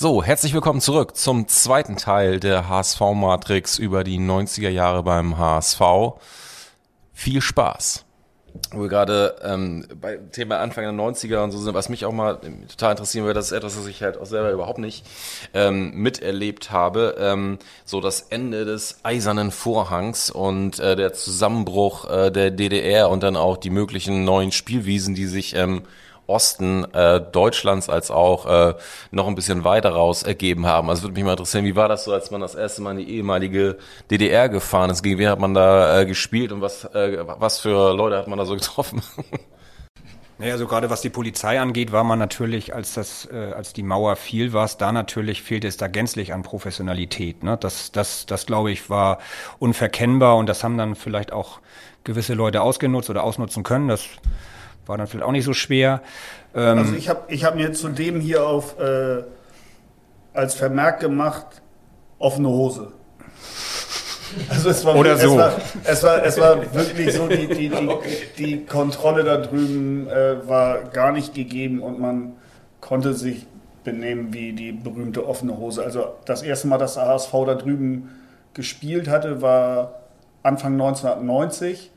So, herzlich willkommen zurück zum zweiten Teil der HSV-Matrix über die 90er Jahre beim HSV. Viel Spaß. Wo wir gerade ähm, bei Thema Anfang der 90er und so sind, was mich auch mal total interessieren würde, das ist etwas, was ich halt auch selber überhaupt nicht ähm, miterlebt habe. Ähm, so das Ende des eisernen Vorhangs und äh, der Zusammenbruch äh, der DDR und dann auch die möglichen neuen Spielwiesen, die sich ähm, Osten äh, Deutschlands als auch äh, noch ein bisschen weiter raus ergeben haben. Also würde mich mal interessieren, wie war das so, als man das erste Mal in die ehemalige DDR gefahren ist? Gegen wen hat man da äh, gespielt und was, äh, was für Leute hat man da so getroffen? Naja, also gerade was die Polizei angeht, war man natürlich, als das, äh, als die Mauer fiel, war es da natürlich, fehlte es da gänzlich an Professionalität. Ne? Das, das, das glaube ich, war unverkennbar und das haben dann vielleicht auch gewisse Leute ausgenutzt oder ausnutzen können. Das war dann vielleicht auch nicht so schwer. Ähm also ich habe ich hab mir zu dem hier auf äh, als Vermerk gemacht, offene Hose. Also es war, Oder es so. War, es, war, es war wirklich so, die, die, die, die Kontrolle da drüben äh, war gar nicht gegeben und man konnte sich benehmen wie die berühmte offene Hose. Also das erste Mal, dass der HSV da drüben gespielt hatte, war Anfang 1990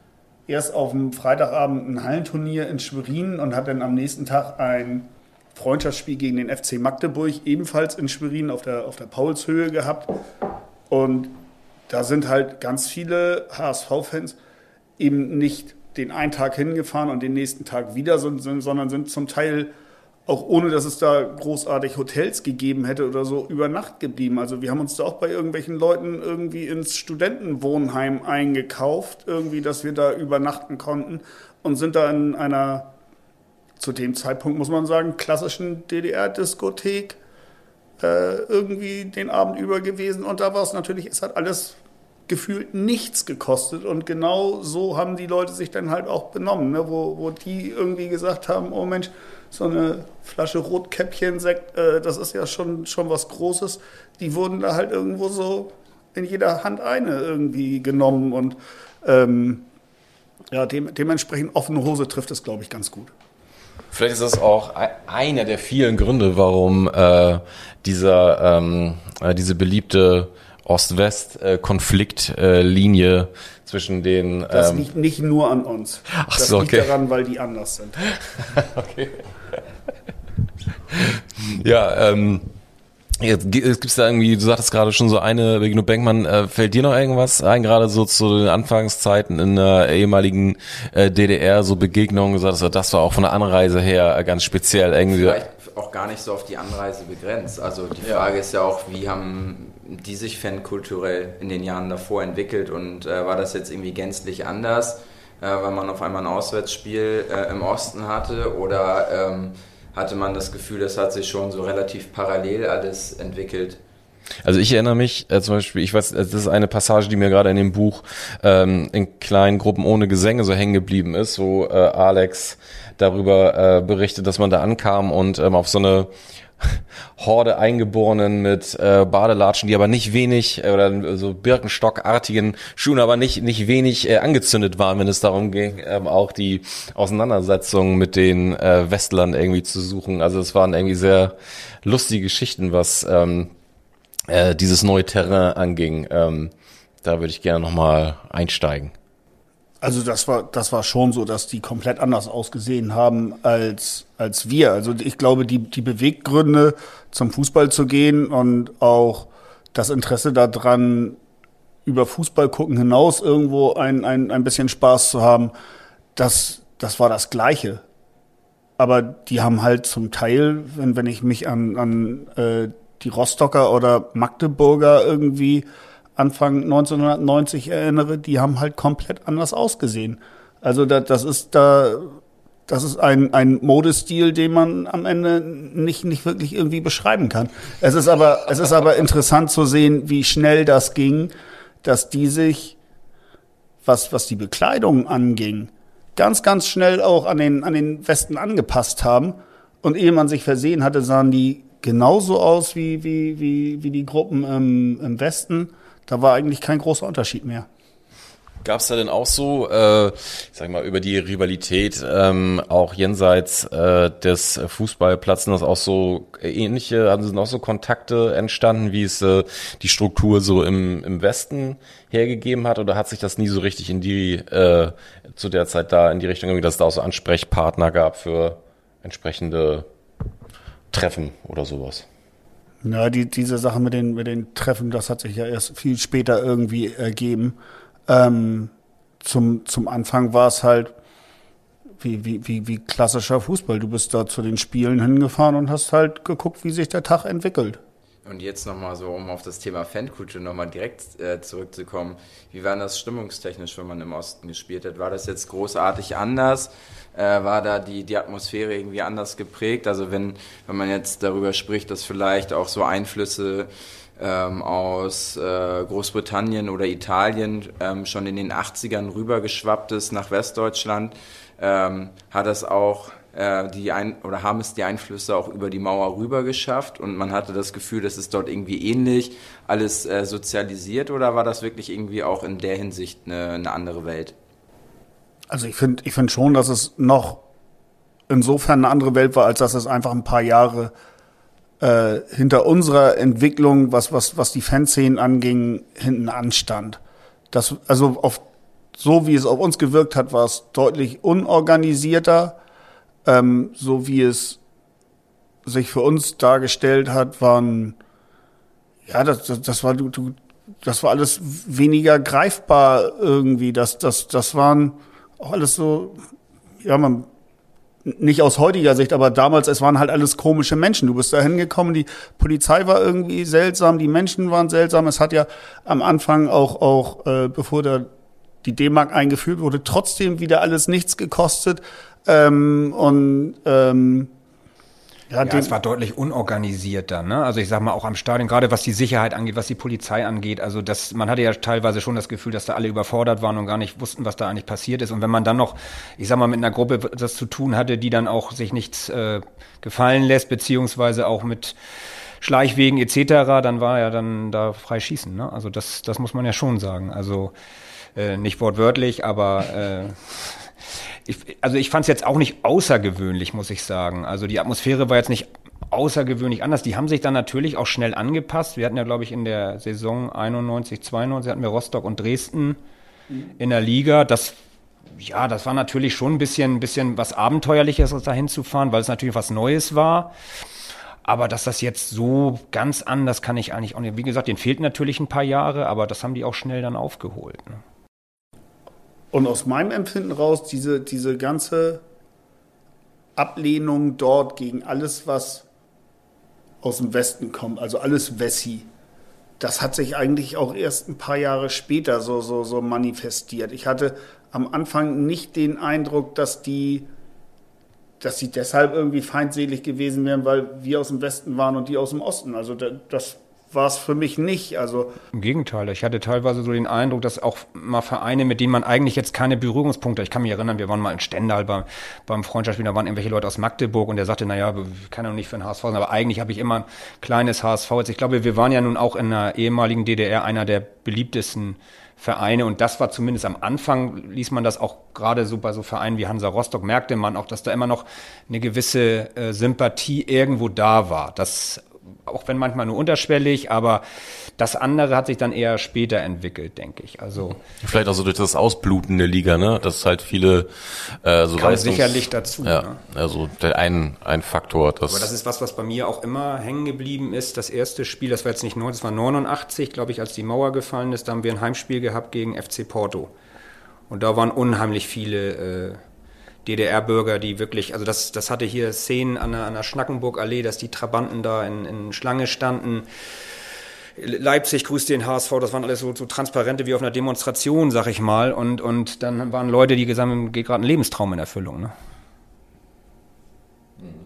erst auf dem Freitagabend ein Hallenturnier in Schwerin und hat dann am nächsten Tag ein Freundschaftsspiel gegen den FC Magdeburg ebenfalls in Schwerin auf der, auf der Paulshöhe gehabt. Und da sind halt ganz viele HSV-Fans eben nicht den einen Tag hingefahren und den nächsten Tag wieder, sondern sind zum Teil auch ohne dass es da großartig Hotels gegeben hätte oder so, über Nacht geblieben. Also wir haben uns da auch bei irgendwelchen Leuten irgendwie ins Studentenwohnheim eingekauft, irgendwie, dass wir da übernachten konnten und sind da in einer, zu dem Zeitpunkt muss man sagen, klassischen DDR-Diskothek äh, irgendwie den Abend über gewesen. Und da war es natürlich, es hat alles gefühlt nichts gekostet. Und genau so haben die Leute sich dann halt auch benommen, ne? wo, wo die irgendwie gesagt haben, oh Mensch, so eine Flasche Rotkäppchen-Sekt, äh, das ist ja schon, schon was Großes. Die wurden da halt irgendwo so in jeder Hand eine irgendwie genommen und ähm, ja, dem, dementsprechend offene Hose trifft es, glaube ich, ganz gut. Vielleicht ist das auch einer der vielen Gründe, warum äh, dieser, ähm, äh, diese beliebte Ost-West-Konfliktlinie äh, zwischen den. Das ähm, liegt nicht nur an uns. Ach das so, liegt okay. daran, weil die anders sind. okay. ja, ähm. Jetzt gibt's da irgendwie, du sagtest gerade schon so eine, Begino Benkmann, äh, fällt dir noch irgendwas ein, gerade so zu den Anfangszeiten in der ehemaligen äh, DDR, so Begegnungen, gesagt, das war auch von der Anreise her ganz speziell irgendwie. Vielleicht auch gar nicht so auf die Anreise begrenzt. Also die Frage ja. ist ja auch, wie haben die sich fankulturell in den Jahren davor entwickelt und äh, war das jetzt irgendwie gänzlich anders, äh, weil man auf einmal ein Auswärtsspiel äh, im Osten hatte oder ähm, hatte man das Gefühl, das hat sich schon so relativ parallel alles entwickelt. Also ich erinnere mich äh, zum Beispiel, ich weiß, das ist eine Passage, die mir gerade in dem Buch ähm, in kleinen Gruppen ohne Gesänge so hängen geblieben ist, wo äh, Alex darüber äh, berichtet, dass man da ankam und ähm, auf so eine Horde Eingeborenen mit äh, Badelatschen, die aber nicht wenig äh, oder so Birkenstockartigen Schuhen, aber nicht nicht wenig äh, angezündet waren, wenn es darum ging, ähm, auch die Auseinandersetzung mit den äh, Westlern irgendwie zu suchen. Also es waren irgendwie sehr lustige Geschichten, was ähm, äh, dieses neue Terrain anging. Ähm, da würde ich gerne nochmal einsteigen. Also das war, das war schon so, dass die komplett anders ausgesehen haben als, als wir. Also ich glaube, die, die Beweggründe zum Fußball zu gehen und auch das Interesse daran, über Fußball gucken hinaus irgendwo ein, ein, ein bisschen Spaß zu haben, das, das war das Gleiche. Aber die haben halt zum Teil, wenn, wenn ich mich an, an äh, die Rostocker oder Magdeburger irgendwie Anfang 1990 erinnere, die haben halt komplett anders ausgesehen. Also das, das ist da, das ist ein, ein Modestil, den man am Ende nicht, nicht wirklich irgendwie beschreiben kann. Es ist aber, es ist aber interessant zu sehen, wie schnell das ging, dass die sich, was, was die Bekleidung anging, ganz, ganz schnell auch an den, an den Westen angepasst haben. Und ehe man sich versehen hatte, sahen die genauso aus wie, wie, wie, wie die Gruppen im, im Westen da war eigentlich kein großer Unterschied mehr. Gab es da denn auch so, äh, ich sag mal, über die Rivalität ähm, auch jenseits äh, des Fußballplatzes auch so ähnliche, also sind auch so Kontakte entstanden, wie es äh, die Struktur so im, im Westen hergegeben hat, oder hat sich das nie so richtig in die äh, zu der Zeit da in die Richtung, dass es da auch so Ansprechpartner gab für entsprechende Treffen oder sowas? Ja, die, diese Sache mit den, mit den Treffen, das hat sich ja erst viel später irgendwie ergeben. Ähm, zum, zum Anfang war es halt wie, wie, wie, wie klassischer Fußball. Du bist da zu den Spielen hingefahren und hast halt geguckt, wie sich der Tag entwickelt. Und jetzt nochmal so, um auf das Thema Fankultur nochmal direkt äh, zurückzukommen. Wie war das stimmungstechnisch, wenn man im Osten gespielt hat? War das jetzt großartig anders? Äh, war da die, die Atmosphäre irgendwie anders geprägt? Also wenn, wenn man jetzt darüber spricht, dass vielleicht auch so Einflüsse ähm, aus äh, Großbritannien oder Italien ähm, schon in den 80ern rübergeschwappt ist nach Westdeutschland, ähm, hat das auch die ein oder haben es die Einflüsse auch über die Mauer rüber geschafft und man hatte das Gefühl, dass es dort irgendwie ähnlich alles äh, sozialisiert oder war das wirklich irgendwie auch in der Hinsicht eine, eine andere Welt? Also ich finde ich finde schon, dass es noch insofern eine andere Welt war, als dass es einfach ein paar Jahre äh, hinter unserer Entwicklung, was, was, was die Fanszenen anging, hinten anstand. Das, also auf, so wie es auf uns gewirkt hat, war es deutlich unorganisierter ähm, so wie es sich für uns dargestellt hat, waren, ja, das, das, das war, du, du, das war alles weniger greifbar irgendwie. Das, das, das waren auch alles so, ja, man, nicht aus heutiger Sicht, aber damals, es waren halt alles komische Menschen. Du bist da hingekommen, die Polizei war irgendwie seltsam, die Menschen waren seltsam. Es hat ja am Anfang auch, auch äh, bevor da die D-Mark eingeführt wurde, trotzdem wieder alles nichts gekostet. Ähm, und ähm, ja, ja es war deutlich unorganisierter, ne? Also ich sag mal auch am Stadion, gerade was die Sicherheit angeht, was die Polizei angeht, also das, man hatte ja teilweise schon das Gefühl, dass da alle überfordert waren und gar nicht wussten, was da eigentlich passiert ist. Und wenn man dann noch, ich sag mal, mit einer Gruppe das zu tun hatte, die dann auch sich nichts äh, gefallen lässt, beziehungsweise auch mit Schleichwegen etc., dann war ja dann da frei schießen, ne? Also das, das muss man ja schon sagen. Also äh, nicht wortwörtlich, aber äh, ich, also ich fand es jetzt auch nicht außergewöhnlich, muss ich sagen. Also die Atmosphäre war jetzt nicht außergewöhnlich anders. Die haben sich dann natürlich auch schnell angepasst. Wir hatten ja, glaube ich, in der Saison 91, 92 hatten wir Rostock und Dresden in der Liga. Das ja, das war natürlich schon ein bisschen, bisschen was Abenteuerliches, dahin zu fahren, weil es natürlich was Neues war. Aber dass das jetzt so ganz anders kann ich eigentlich auch nicht. Wie gesagt, denen fehlt natürlich ein paar Jahre, aber das haben die auch schnell dann aufgeholt. Ne? Und aus meinem Empfinden raus, diese, diese ganze Ablehnung dort gegen alles, was aus dem Westen kommt, also alles Wessi, das hat sich eigentlich auch erst ein paar Jahre später so, so, so manifestiert. Ich hatte am Anfang nicht den Eindruck, dass die, dass sie deshalb irgendwie feindselig gewesen wären, weil wir aus dem Westen waren und die aus dem Osten. Also das war es für mich nicht. Also Im Gegenteil, ich hatte teilweise so den Eindruck, dass auch mal Vereine, mit denen man eigentlich jetzt keine Berührungspunkte, ich kann mich erinnern, wir waren mal in Stendal beim, beim Freundschaftsspiel, da waren irgendwelche Leute aus Magdeburg und der sagte, naja, kann ja nicht für den HSV sein, aber eigentlich habe ich immer ein kleines HSV. Jetzt, ich glaube, wir waren ja nun auch in der ehemaligen DDR einer der beliebtesten Vereine und das war zumindest am Anfang, ließ man das auch gerade so bei so Vereinen wie Hansa Rostock, merkte man auch, dass da immer noch eine gewisse äh, Sympathie irgendwo da war. Das auch wenn manchmal nur unterschwellig, aber das andere hat sich dann eher später entwickelt, denke ich. Also vielleicht auch so durch das Ausbluten der Liga, ne? Das ist halt viele äh, so Kam sicherlich dazu. Ja, ne? also der ein ein Faktor. Das aber das ist was, was bei mir auch immer hängen geblieben ist. Das erste Spiel, das war jetzt nicht neu, das war 89, glaube ich, als die Mauer gefallen ist. Da haben wir ein Heimspiel gehabt gegen FC Porto und da waren unheimlich viele äh, DDR-Bürger, die wirklich, also das, das hatte hier Szenen an der, an der Schnackenburgallee, dass die Trabanten da in, in Schlange standen. Leipzig grüßt den HSV, das waren alles so, so Transparente wie auf einer Demonstration, sag ich mal. Und, und dann waren Leute, die gesagt haben, geht gerade ein Lebenstraum in Erfüllung. Ne?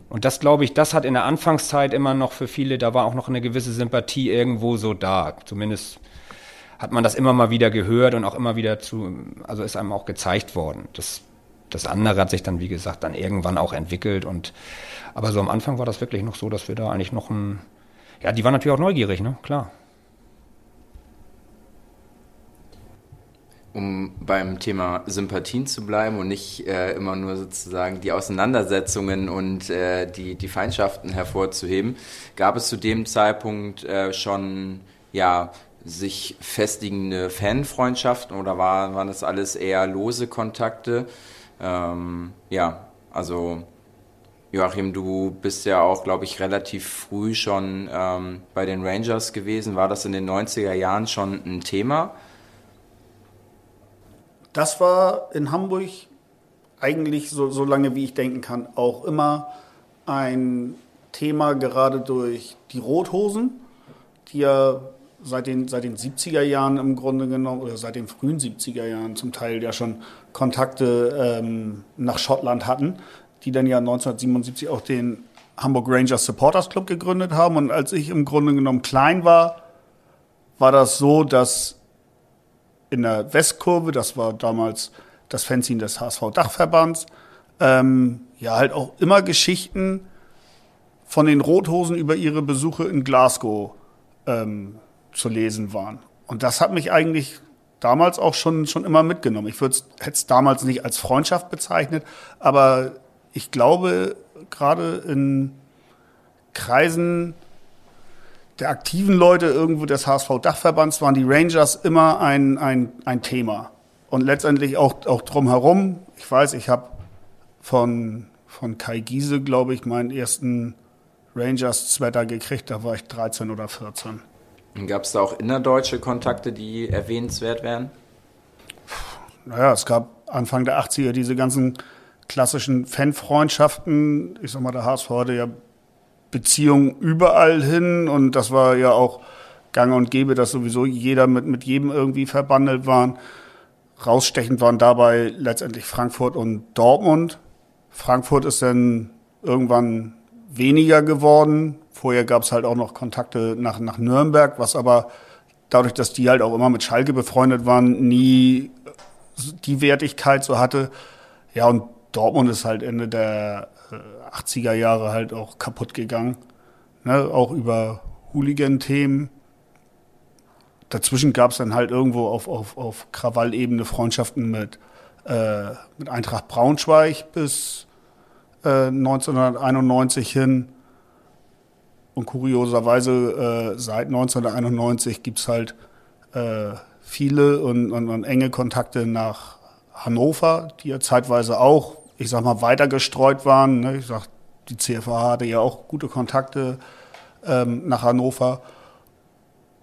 Und das, glaube ich, das hat in der Anfangszeit immer noch für viele, da war auch noch eine gewisse Sympathie irgendwo so da. Zumindest hat man das immer mal wieder gehört und auch immer wieder zu, also ist einem auch gezeigt worden. Das das andere hat sich dann, wie gesagt, dann irgendwann auch entwickelt. Und aber so am Anfang war das wirklich noch so, dass wir da eigentlich noch ein. Ja, die waren natürlich auch neugierig, ne? Klar. um beim Thema Sympathien zu bleiben und nicht äh, immer nur sozusagen die Auseinandersetzungen und äh, die, die Feindschaften hervorzuheben, gab es zu dem Zeitpunkt äh, schon ja sich festigende Fanfreundschaften oder war, waren das alles eher lose Kontakte? Ähm, ja, also Joachim, du bist ja auch, glaube ich, relativ früh schon ähm, bei den Rangers gewesen. War das in den 90er Jahren schon ein Thema? Das war in Hamburg eigentlich so, so lange, wie ich denken kann, auch immer ein Thema, gerade durch die Rothosen, die ja seit den, seit den 70er Jahren im Grunde genommen, oder seit den frühen 70er Jahren zum Teil ja schon Kontakte ähm, nach Schottland hatten, die dann ja 1977 auch den Hamburg Rangers Supporters Club gegründet haben. Und als ich im Grunde genommen klein war, war das so, dass in der Westkurve, das war damals das Fanzine des HSV-Dachverbands, ähm, ja halt auch immer Geschichten von den Rothosen über ihre Besuche in Glasgow ähm, zu lesen waren. Und das hat mich eigentlich damals auch schon, schon immer mitgenommen. Ich hätte es damals nicht als Freundschaft bezeichnet, aber ich glaube, gerade in Kreisen der aktiven Leute irgendwo des HSV-Dachverbands waren die Rangers immer ein, ein, ein Thema. Und letztendlich auch, auch drumherum. Ich weiß, ich habe von, von Kai Giese, glaube ich, meinen ersten Rangers-Sweater gekriegt. Da war ich 13 oder 14. Gab es da auch innerdeutsche Kontakte, die erwähnenswert wären? Naja, es gab Anfang der 80er diese ganzen klassischen Fanfreundschaften. Ich sag mal, der HSV hatte ja Beziehungen überall hin und das war ja auch gang und gäbe, dass sowieso jeder mit, mit jedem irgendwie verbandelt waren. Rausstechend waren dabei letztendlich Frankfurt und Dortmund. Frankfurt ist dann irgendwann weniger geworden, Vorher gab es halt auch noch Kontakte nach, nach Nürnberg, was aber dadurch, dass die halt auch immer mit Schalke befreundet waren, nie die Wertigkeit so hatte. Ja, und Dortmund ist halt Ende der 80er äh, Jahre halt auch kaputt gegangen. Ne? Auch über Hooligan-Themen. Dazwischen gab es dann halt irgendwo auf, auf, auf Krawallebene Freundschaften mit, äh, mit Eintracht Braunschweig bis äh, 1991 hin. Und kurioserweise äh, seit 1991 gibt's halt äh, viele und, und, und, enge Kontakte nach Hannover, die ja zeitweise auch, ich sag mal, weiter gestreut waren. Ne? Ich sag, die CFA hatte ja auch gute Kontakte ähm, nach Hannover.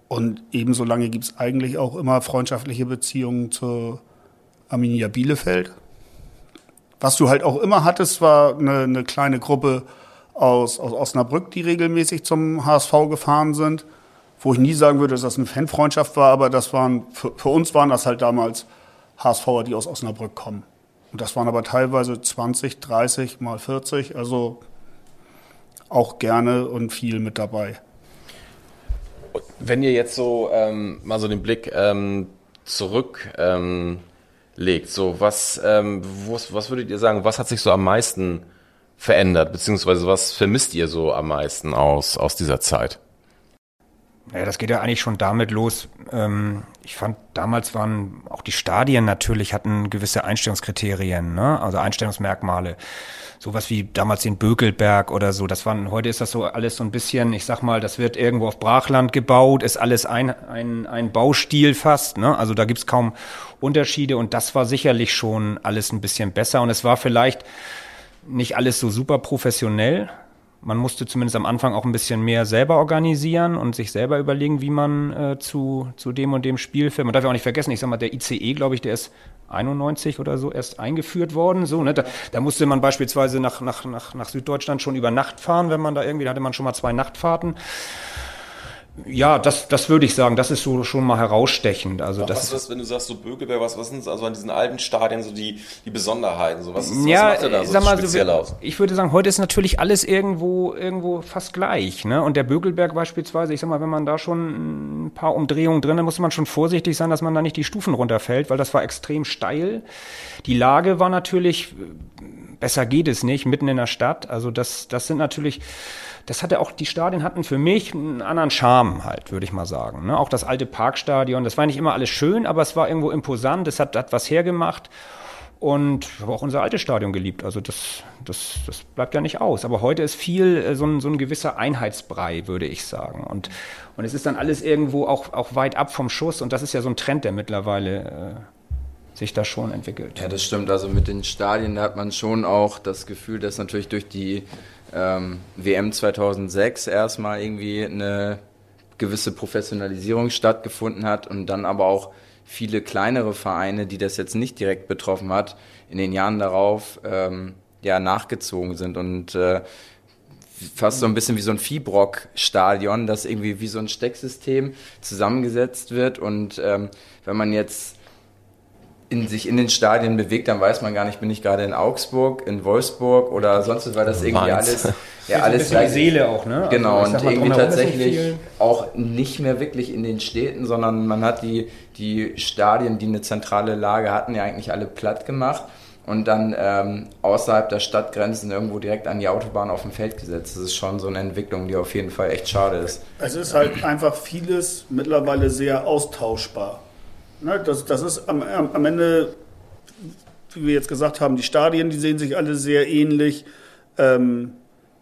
Und ebenso lange gibt's eigentlich auch immer freundschaftliche Beziehungen zu Arminia Bielefeld. Was du halt auch immer hattest, war eine, eine kleine Gruppe aus, aus Osnabrück, die regelmäßig zum HSV gefahren sind. Wo ich nie sagen würde, dass das eine Fanfreundschaft war, aber das waren, für, für uns waren das halt damals HSVer, die aus Osnabrück kommen. Und das waren aber teilweise 20, 30 mal 40, also auch gerne und viel mit dabei. Wenn ihr jetzt so ähm, mal so den Blick ähm, zurücklegt, ähm, so was, ähm, was, was würdet ihr sagen, was hat sich so am meisten verändert, beziehungsweise was vermisst ihr so am meisten aus, aus dieser Zeit? Ja, das geht ja eigentlich schon damit los. Ähm, ich fand, damals waren auch die Stadien natürlich hatten gewisse Einstellungskriterien, ne? also Einstellungsmerkmale. Sowas wie damals den Bökelberg oder so. Das waren, heute ist das so alles so ein bisschen, ich sag mal, das wird irgendwo auf Brachland gebaut, ist alles ein, ein, ein Baustil fast. Ne? Also da gibt's kaum Unterschiede und das war sicherlich schon alles ein bisschen besser. Und es war vielleicht nicht alles so super professionell. Man musste zumindest am Anfang auch ein bisschen mehr selber organisieren und sich selber überlegen, wie man äh, zu, zu dem und dem Spiel fährt. Man darf ja auch nicht vergessen, ich sag mal, der ICE, glaube ich, der ist 91 oder so erst eingeführt worden. So, ne? da, da musste man beispielsweise nach, nach, nach, nach Süddeutschland schon über Nacht fahren, wenn man da irgendwie, da hatte man schon mal zwei Nachtfahrten. Ja, das, das würde ich sagen, das ist so schon mal herausstechend. Also was das ist das, wenn du sagst so Bökelberg, was, was sind also an diesen alten Stadien so die, die Besonderheiten? So, was, ist, ja, was macht da so sag mal, speziell so, aus? Ich würde sagen, heute ist natürlich alles irgendwo, irgendwo fast gleich. Ne? Und der Bökelberg beispielsweise, ich sag mal, wenn man da schon ein paar Umdrehungen drin hat, muss man schon vorsichtig sein, dass man da nicht die Stufen runterfällt, weil das war extrem steil. Die Lage war natürlich, besser geht es nicht, mitten in der Stadt. Also das, das sind natürlich das hatte auch, die Stadien hatten für mich einen anderen Charme halt, würde ich mal sagen. Ne? Auch das alte Parkstadion, das war nicht immer alles schön, aber es war irgendwo imposant, es hat, hat was hergemacht. Und ich habe auch unser altes Stadion geliebt. Also das, das, das bleibt ja nicht aus. Aber heute ist viel äh, so ein, so ein gewisser Einheitsbrei, würde ich sagen. Und, und es ist dann alles irgendwo auch, auch weit ab vom Schuss. Und das ist ja so ein Trend, der mittlerweile äh, sich da schon entwickelt. Ja, das stimmt. Also mit den Stadien, da hat man schon auch das Gefühl, dass natürlich durch die ähm, WM 2006 erstmal irgendwie eine gewisse Professionalisierung stattgefunden hat und dann aber auch viele kleinere Vereine, die das jetzt nicht direkt betroffen hat, in den Jahren darauf ähm, ja nachgezogen sind und äh, fast so ein bisschen wie so ein Viehbrock-Stadion, das irgendwie wie so ein Stecksystem zusammengesetzt wird und ähm, wenn man jetzt in sich in den Stadien bewegt, dann weiß man gar nicht, bin ich gerade in Augsburg, in Wolfsburg oder sonst, weil das irgendwie alles, ja, alles gleich, Seele auch, ne? Genau, also, und irgendwie tatsächlich auch nicht mehr wirklich in den Städten, sondern man hat die, die Stadien, die eine zentrale Lage hatten, ja eigentlich alle platt gemacht und dann ähm, außerhalb der Stadtgrenzen irgendwo direkt an die Autobahn auf dem Feld gesetzt. Das ist schon so eine Entwicklung, die auf jeden Fall echt schade ist. Es ist halt einfach vieles mittlerweile sehr austauschbar. Ne, das, das ist am, am Ende, wie wir jetzt gesagt haben, die Stadien, die sehen sich alle sehr ähnlich. Ähm,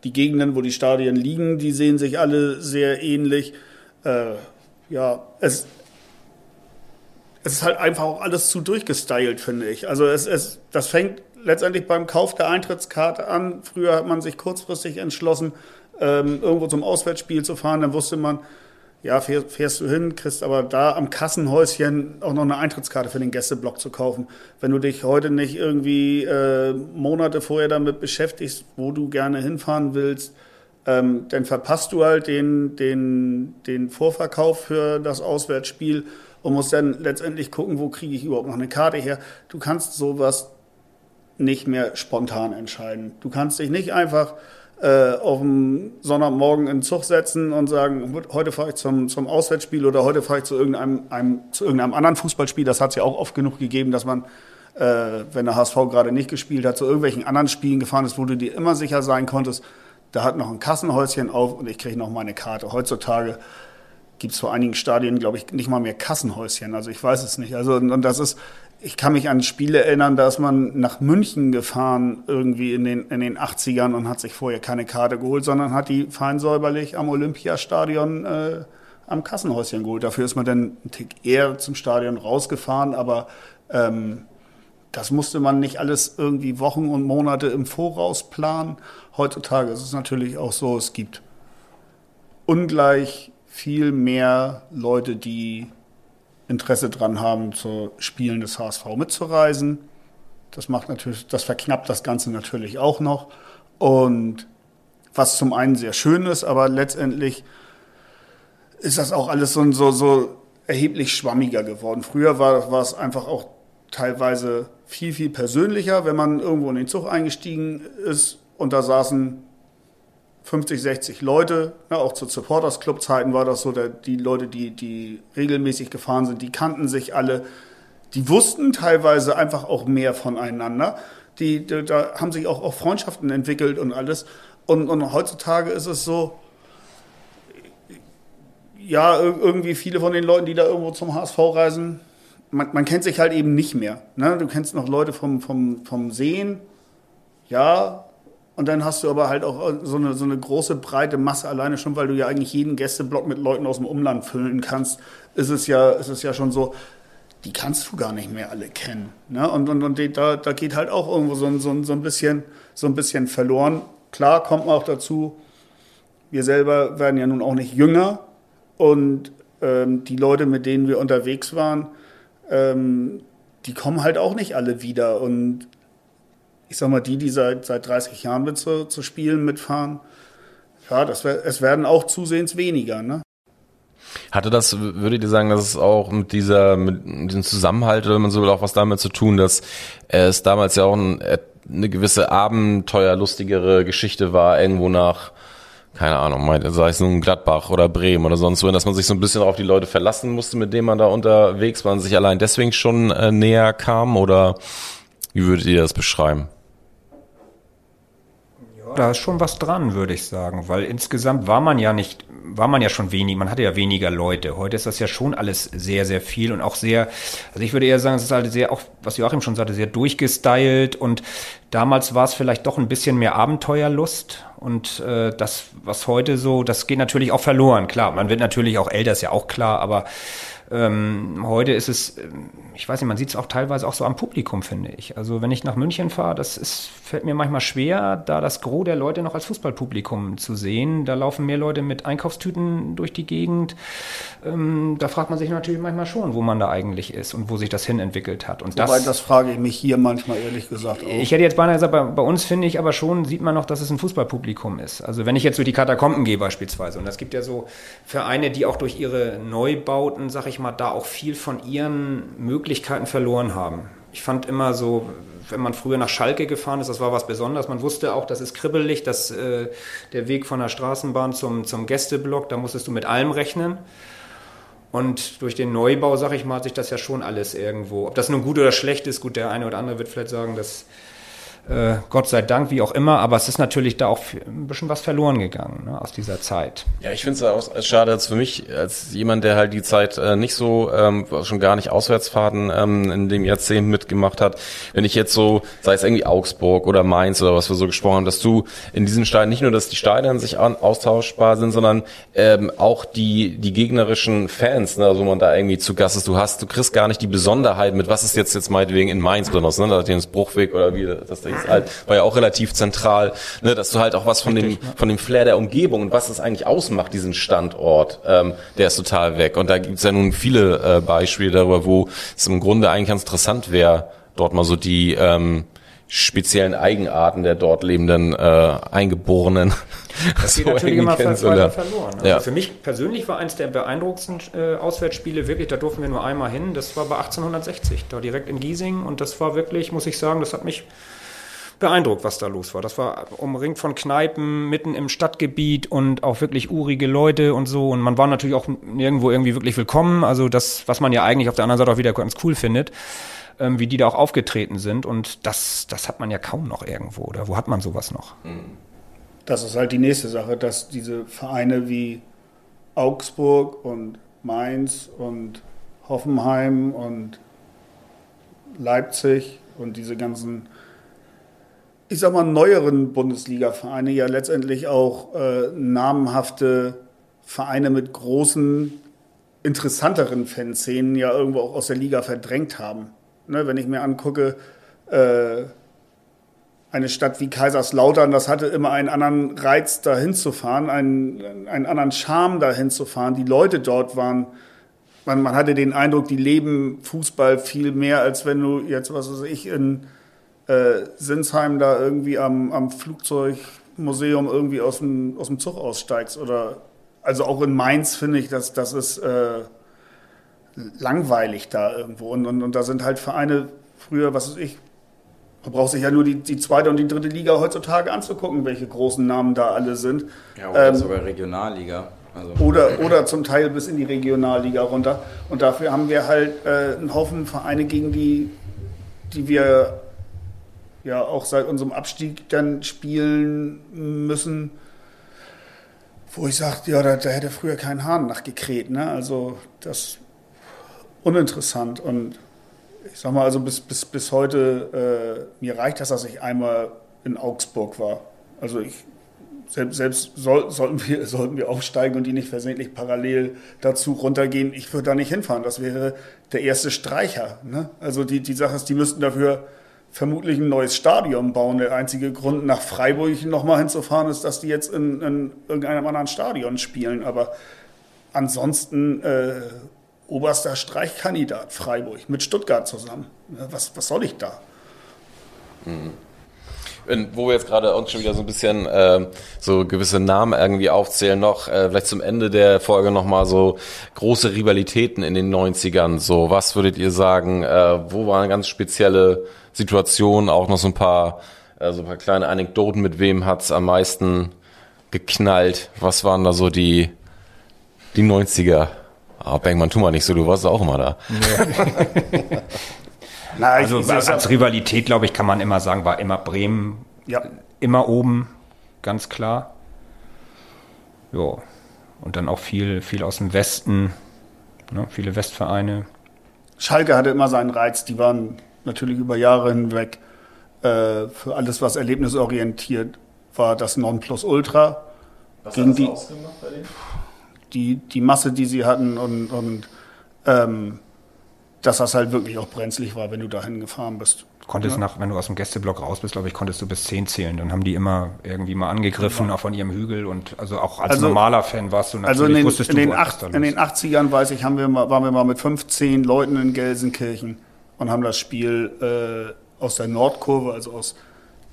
die Gegenden, wo die Stadien liegen, die sehen sich alle sehr ähnlich. Äh, ja, es, es ist halt einfach auch alles zu durchgestylt, finde ich. Also es, es, das fängt letztendlich beim Kauf der Eintrittskarte an. Früher hat man sich kurzfristig entschlossen, ähm, irgendwo zum Auswärtsspiel zu fahren. Dann wusste man, ja, fährst, du hin, kriegst aber da am Kassenhäuschen auch noch eine Eintrittskarte für den Gästeblock zu kaufen. Wenn du dich heute nicht irgendwie äh, Monate vorher damit beschäftigst, wo du gerne hinfahren willst, ähm, dann verpasst du halt den, den, den Vorverkauf für das Auswärtsspiel und musst dann letztendlich gucken, wo kriege ich überhaupt noch eine Karte her. Du kannst sowas nicht mehr spontan entscheiden. Du kannst dich nicht einfach äh, auf dem Sonntagmorgen in den Zug setzen und sagen, heute fahre ich zum, zum Auswärtsspiel oder heute fahre ich zu irgendeinem, einem, zu irgendeinem anderen Fußballspiel. Das hat es ja auch oft genug gegeben, dass man, äh, wenn der HSV gerade nicht gespielt hat, zu irgendwelchen anderen Spielen gefahren ist, wo du dir immer sicher sein konntest, da hat noch ein Kassenhäuschen auf und ich kriege noch meine Karte. Heutzutage gibt es vor einigen Stadien, glaube ich, nicht mal mehr Kassenhäuschen. Also ich weiß es nicht. Also und das ist, ich kann mich an Spiele erinnern, da ist man nach München gefahren, irgendwie in den, in den 80ern und hat sich vorher keine Karte geholt, sondern hat die fein säuberlich am Olympiastadion äh, am Kassenhäuschen geholt. Dafür ist man dann einen Tick eher zum Stadion rausgefahren, aber ähm, das musste man nicht alles irgendwie Wochen und Monate im Voraus planen. Heutzutage ist es natürlich auch so, es gibt ungleich viel mehr Leute, die Interesse dran haben, zu Spielen des HSV mitzureisen. Das macht natürlich, das verknappt das Ganze natürlich auch noch. Und was zum einen sehr schön ist, aber letztendlich ist das auch alles so, so, so erheblich schwammiger geworden. Früher war, war es einfach auch teilweise viel, viel persönlicher, wenn man irgendwo in den Zug eingestiegen ist und da saßen 50, 60 Leute. Ja, auch zu Supporters Club Zeiten war das so, der, die Leute, die, die regelmäßig gefahren sind, die kannten sich alle. Die wussten teilweise einfach auch mehr voneinander. Die, die da haben sich auch, auch Freundschaften entwickelt und alles. Und, und heutzutage ist es so, ja, irgendwie viele von den Leuten, die da irgendwo zum HSV reisen, man, man kennt sich halt eben nicht mehr. Ne? Du kennst noch Leute vom, vom, vom Sehen, ja, und dann hast du aber halt auch so eine, so eine große, breite Masse, alleine schon, weil du ja eigentlich jeden Gästeblock mit Leuten aus dem Umland füllen kannst, ist es ja, ist es ja schon so, die kannst du gar nicht mehr alle kennen. Ne? Und, und, und die, da, da geht halt auch irgendwo so, so, so, ein bisschen, so ein bisschen verloren. Klar kommt man auch dazu, wir selber werden ja nun auch nicht jünger und ähm, die Leute, mit denen wir unterwegs waren, ähm, die kommen halt auch nicht alle wieder. Und ich sag mal, die, die seit, seit 30 Jahren mit zu, zu Spielen mitfahren, ja, das, es werden auch zusehends weniger. Ne? Hatte das, würdet ihr sagen, dass es auch mit dieser, mit diesem Zusammenhalt, wenn man so will, auch was damit zu tun, dass es damals ja auch ein, eine gewisse abenteuerlustigere Geschichte war, irgendwo nach, keine Ahnung, sei es nun Gladbach oder Bremen oder sonst wo, dass man sich so ein bisschen auf die Leute verlassen musste, mit denen man da unterwegs war und sich allein deswegen schon äh, näher kam oder wie würdet ihr das beschreiben? Da ist schon was dran, würde ich sagen, weil insgesamt war man ja nicht, war man ja schon wenig, man hatte ja weniger Leute. Heute ist das ja schon alles sehr, sehr viel und auch sehr, also ich würde eher sagen, es ist halt sehr, auch was Joachim schon sagte, sehr durchgestylt und damals war es vielleicht doch ein bisschen mehr Abenteuerlust und äh, das, was heute so, das geht natürlich auch verloren. Klar, man wird natürlich auch älter, ist ja auch klar, aber ähm, heute ist es, ähm, ich weiß nicht, man sieht es auch teilweise auch so am Publikum, finde ich. Also wenn ich nach München fahre, das ist, fällt mir manchmal schwer, da das Gros der Leute noch als Fußballpublikum zu sehen. Da laufen mehr Leute mit Einkaufstüten durch die Gegend. Ähm, da fragt man sich natürlich manchmal schon, wo man da eigentlich ist und wo sich das hin entwickelt hat. Und Wobei, das, das frage ich mich hier manchmal ehrlich gesagt auch. Ich hätte jetzt beinahe gesagt, bei, bei uns finde ich aber schon, sieht man noch, dass es ein Fußballpublikum ist. Also wenn ich jetzt durch die Katakomben gehe beispielsweise, und es gibt ja so Vereine, die auch durch ihre Neubauten, sag ich mal, da auch viel von ihren Möglichkeiten verloren haben. Ich fand immer so, wenn man früher nach Schalke gefahren ist, das war was Besonderes. Man wusste auch, das ist kribbelig, dass äh, der Weg von der Straßenbahn zum, zum Gästeblock, da musstest du mit allem rechnen. Und durch den Neubau, sag ich mal, hat sich das ja schon alles irgendwo. Ob das nun gut oder schlecht ist, gut, der eine oder andere wird vielleicht sagen, dass äh, Gott sei Dank, wie auch immer, aber es ist natürlich da auch ein bisschen was verloren gegangen ne, aus dieser Zeit. Ja, ich finde es auch schade, als für mich, als jemand, der halt die Zeit äh, nicht so, ähm, schon gar nicht Auswärtsfahrten ähm, in dem Jahrzehnt mitgemacht hat, wenn ich jetzt so, sei es irgendwie Augsburg oder Mainz oder was wir so gesprochen haben, dass du in diesen Stadien nicht nur, dass die Stadien sich an, austauschbar sind, sondern ähm, auch die, die gegnerischen Fans, ne, also man da irgendwie zu Gast ist, du hast, du kriegst gar nicht die Besonderheit mit, was ist jetzt jetzt meinetwegen in Mainz besonders, ne, da das Bruchweg oder wie das da ist halt, war ja auch relativ zentral, ne, dass du halt auch was von dem, von dem Flair der Umgebung und was das eigentlich ausmacht, diesen Standort, ähm, der ist total weg. Und da gibt's ja nun viele äh, Beispiele darüber, wo es im Grunde eigentlich ganz interessant wäre, dort mal so die ähm, speziellen Eigenarten der dort lebenden äh, Eingeborenen. Das geht so natürlich immer ver verloren. Also ja. Für mich persönlich war eins der beeindruckendsten äh, Auswärtsspiele wirklich, da durften wir nur einmal hin, das war bei 1860, da direkt in Giesing und das war wirklich, muss ich sagen, das hat mich beeindruckt, was da los war. Das war umringt von Kneipen, mitten im Stadtgebiet und auch wirklich urige Leute und so. Und man war natürlich auch nirgendwo irgendwie wirklich willkommen. Also das, was man ja eigentlich auf der anderen Seite auch wieder ganz cool findet ähm, wie die da auch aufgetreten sind. Und das, das hat man ja kaum noch irgendwo. Oder wo hat man sowas noch? Das ist halt die nächste Sache, dass diese Vereine wie Augsburg und Mainz und Hoffenheim und Leipzig und diese ganzen, ich sag mal, neueren Bundesliga-Vereine ja letztendlich auch äh, namenhafte Vereine mit großen, interessanteren Fanszenen ja irgendwo auch aus der Liga verdrängt haben. Ne, wenn ich mir angucke, äh, eine Stadt wie Kaiserslautern, das hatte immer einen anderen Reiz, da hinzufahren, einen, einen anderen Charme, da hinzufahren. Die Leute dort waren, man, man hatte den Eindruck, die leben Fußball viel mehr, als wenn du jetzt, was weiß ich, in äh, Sinsheim da irgendwie am, am Flugzeugmuseum irgendwie aus dem, aus dem Zug aussteigst. Oder also auch in Mainz finde ich, dass das ist. Äh, langweilig da irgendwo. Und, und, und da sind halt Vereine früher, was weiß ich, man braucht sich ja nur die, die zweite und die dritte Liga heutzutage anzugucken, welche großen Namen da alle sind. Ja, oder ähm, sogar Regionalliga. Also. Oder, oder zum Teil bis in die Regionalliga runter. Und dafür haben wir halt äh, einen Haufen Vereine, gegen die, die wir ja auch seit unserem Abstieg dann spielen müssen, wo ich sage, ja, da, da, hätte früher kein Hahn nachgekräht. Ne? Also das uninteressant. Und ich sag mal, also bis, bis, bis heute, äh, mir reicht das, dass ich einmal in Augsburg war. Also ich selbst, selbst soll, sollten, wir, sollten wir aufsteigen und die nicht versehentlich parallel dazu runtergehen, ich würde da nicht hinfahren. Das wäre der erste Streicher. Ne? Also die, die Sache ist, die müssten dafür vermutlich ein neues Stadion bauen. Der einzige Grund, nach Freiburg nochmal hinzufahren, ist, dass die jetzt in, in irgendeinem anderen Stadion spielen. Aber ansonsten äh, oberster Streichkandidat Freiburg mit Stuttgart zusammen. Was, was soll ich da? Mhm. Wo wir jetzt gerade uns schon wieder so ein bisschen äh, so gewisse Namen irgendwie aufzählen, noch äh, vielleicht zum Ende der Folge nochmal so große Rivalitäten in den 90ern. So, was würdet ihr sagen, äh, wo waren ganz spezielle Situationen, auch noch so ein paar, äh, so ein paar kleine Anekdoten, mit wem hat's am meisten geknallt? Was waren da so die, die 90er? Ah, Bengmann, tu mal nicht so, du warst auch immer da. Nee. Na, also als, als Rivalität, glaube ich, kann man immer sagen, war immer Bremen ja. immer oben. ganz klar. Ja, und dann auch viel, viel aus dem Westen, ne, viele Westvereine. Schalke hatte immer seinen Reiz, die waren natürlich über Jahre hinweg äh, für alles, was erlebnisorientiert war, das Nonplusultra. Was Gegen hat das die- ausgemacht bei denen? die, die Masse, die sie hatten und, und ähm, dass das halt wirklich auch brenzlig war, wenn du dahin gefahren bist. Konntest nach, wenn du aus dem Gästeblock raus bist, glaube ich, konntest du bis 10 zählen. Dann haben die immer irgendwie mal angegriffen, auch von ihrem Hügel. Und also auch als Also- normaler Fan warst du natürlich, Also in den, wusstest in, du, den acht, in den 80ern, weiß ich, haben wir mal, waren wir mal mit 15 Leuten in Gelsenkirchen und haben das Spiel äh, aus der Nordkurve, also aus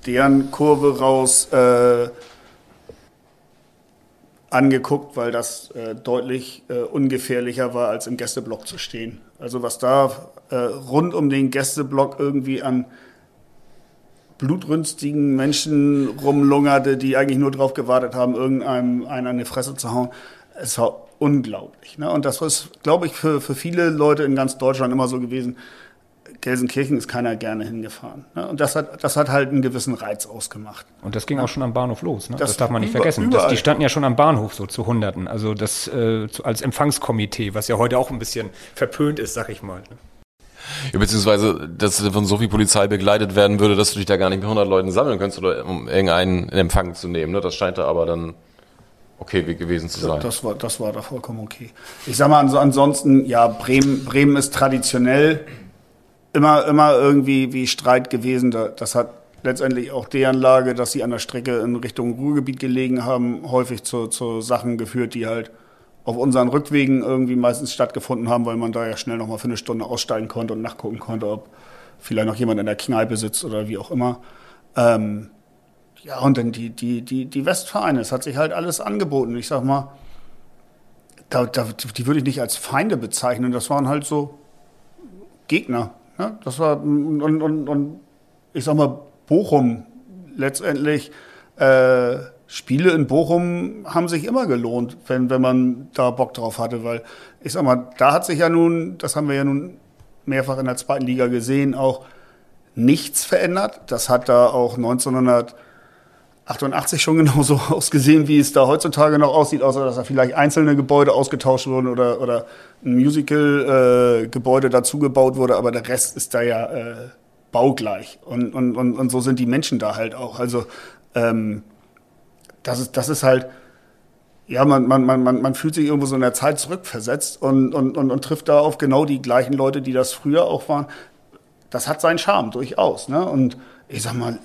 deren Kurve raus äh, angeguckt, weil das äh, deutlich äh, ungefährlicher war, als im Gästeblock zu stehen. Also was da äh, rund um den Gästeblock irgendwie an blutrünstigen Menschen rumlungerte, die eigentlich nur darauf gewartet haben, irgendeinem einen an die Fresse zu hauen. Es war unglaublich. Ne? Und das ist, glaube ich, für, für viele Leute in ganz Deutschland immer so gewesen. Gelsenkirchen ist keiner gerne hingefahren. Ne? Und das hat, das hat halt einen gewissen Reiz ausgemacht. Und das ging auch schon am Bahnhof los. Ne? Das, Das darf man nicht über- vergessen. Das, die standen ja schon am Bahnhof so zu Hunderten. Also das äh, zu, als Empfangskomitee, was ja heute auch ein bisschen verpönt ist, sag ich mal. Ne? Ja, beziehungsweise, dass du von so viel Polizei begleitet werden würde, dass du dich da gar nicht mit 100 Leuten sammeln könntest, oder um irgendeinen in Empfang zu nehmen. Ne? Das scheint da aber dann okay gewesen zu sein. Das war, das war da vollkommen okay. Ich sag mal, ans- ansonsten, ja, Bremen, Bremen ist traditionell immer, immer irgendwie wie Streit gewesen. Da- Das hat letztendlich auch deren Lage, dass sie an der Strecke in Richtung Ruhrgebiet gelegen haben, häufig zu, zu Sachen geführt, die halt auf unseren Rückwegen irgendwie meistens stattgefunden haben, weil man da ja schnell nochmal für eine Stunde aussteigen konnte und nachgucken konnte, ob vielleicht noch jemand in der Kneipe sitzt oder wie auch immer. Ähm, ja, und dann die, die, die, die Westvereine, es hat sich halt alles angeboten. Ich sag mal, da, da, die würde ich nicht als Feinde bezeichnen, das waren halt so Gegner. Ne? Das war, und, und, und ich sag mal, Bochum letztendlich, äh, Spiele in Bochum haben sich immer gelohnt, wenn, wenn man da Bock drauf hatte, weil ich sag mal, da hat sich ja nun, das haben wir ja nun mehrfach in der zweiten Liga gesehen, auch nichts verändert. Das hat da auch 1988 schon genauso ausgesehen, wie es da heutzutage noch aussieht, außer dass da vielleicht einzelne Gebäude ausgetauscht wurden oder, oder ein Musical-Gebäude dazu gebaut wurde, aber der Rest ist da ja äh, baugleich. Und, und, und, und so sind die Menschen da halt auch. Also ähm, das, ist, das ist halt, ja, man, man, man, man man fühlt sich irgendwo so in der Zeit zurückversetzt und, und, und, und trifft da auf genau die gleichen Leute, die das früher auch waren. Das hat seinen Charme, durchaus. Ne? Und ich sag mal,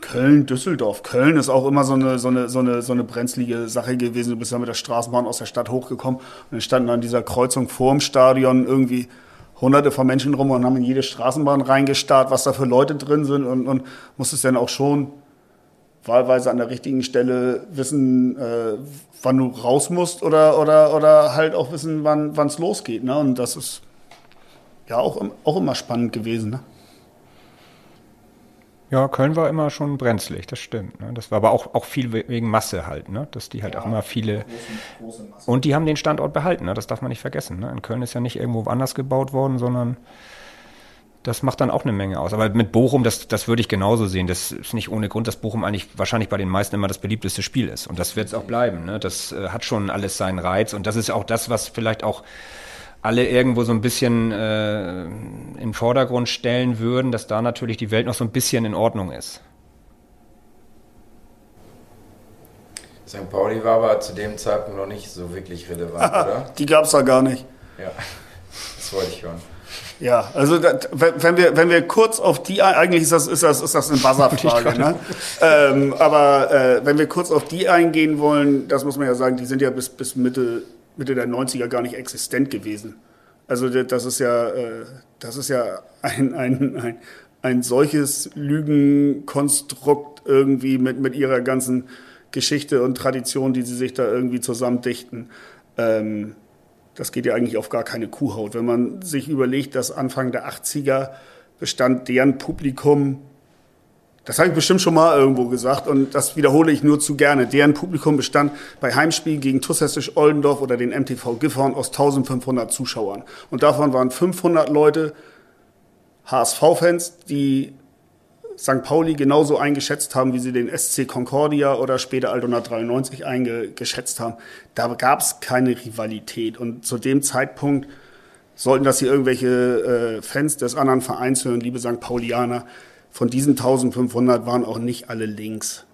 Köln, Düsseldorf. Köln ist auch immer so eine, so eine, so eine, so eine brenzlige Sache gewesen. Du bist ja mit der Straßenbahn aus der Stadt hochgekommen und dann standen an dieser Kreuzung vorm Stadion irgendwie hunderte von Menschen rum und haben in jede Straßenbahn reingestarrt, was da für Leute drin sind und, und musstest dann auch schon wahlweise an der richtigen Stelle wissen, äh, wann du raus musst oder, oder, oder halt auch wissen, wann es losgeht. Ne? Und das ist ja auch, auch immer spannend gewesen. Ne? Ja, Köln war immer schon brenzlig, das stimmt. Ne? Das war aber auch, auch viel we- wegen Masse halt, ne? dass die halt auch immer viele. Und die haben den Standort behalten, ne? das darf man nicht vergessen. Ne? In Köln ist ja nicht irgendwo anders gebaut worden, sondern das macht dann auch eine Menge aus. Aber mit Bochum, das, das würde ich genauso sehen. Das ist nicht ohne Grund, dass Bochum eigentlich wahrscheinlich bei den meisten immer das beliebteste Spiel ist. Und das wird es auch bleiben. Ne? Das äh, hat schon alles seinen Reiz. Und das ist auch das, was vielleicht auch alle irgendwo so ein bisschen äh, in den Vordergrund stellen würden, dass da natürlich die Welt noch so ein bisschen in Ordnung ist. St. Pauli war aber zu dem Zeitpunkt noch nicht so wirklich relevant, oder? Die gab es da gar nicht. Ja, das wollte ich hören. Ja, also das, wenn wir wenn wir kurz auf die eigentlich ist das ist das ist das eine Buzzerfrage, ne? ähm, aber äh, wenn wir kurz auf die eingehen wollen, das muss man ja sagen, die sind ja bis bis Mitte Mitte der 90er gar nicht existent gewesen. Also das ist ja äh, das ist ja ein ein ein, ein solches Lügenkonstrukt irgendwie mit mit ihrer ganzen Geschichte und Tradition, die sie sich da irgendwie zusammendichten. Ähm, das geht ja eigentlich auf gar keine Kuhhaut. Wenn man sich überlegt, dass Anfang der 80er bestand deren Publikum, das habe ich bestimmt schon mal irgendwo gesagt und das wiederhole ich nur zu gerne, deren Publikum bestand bei Heimspielen gegen TuS Hessisch Oldendorf oder den MTV Gifhorn aus 1500 Zuschauern. Und davon waren 500 Leute HSV-Fans, die St. Pauli genauso eingeschätzt haben, wie sie den SC Concordia oder später Altona 93 eingeschätzt haben. Da gab es keine Rivalität. Und zu dem Zeitpunkt sollten das hier irgendwelche äh, Fans des anderen Vereins hören, liebe St. Paulianer. Von diesen 1500 waren auch nicht alle links.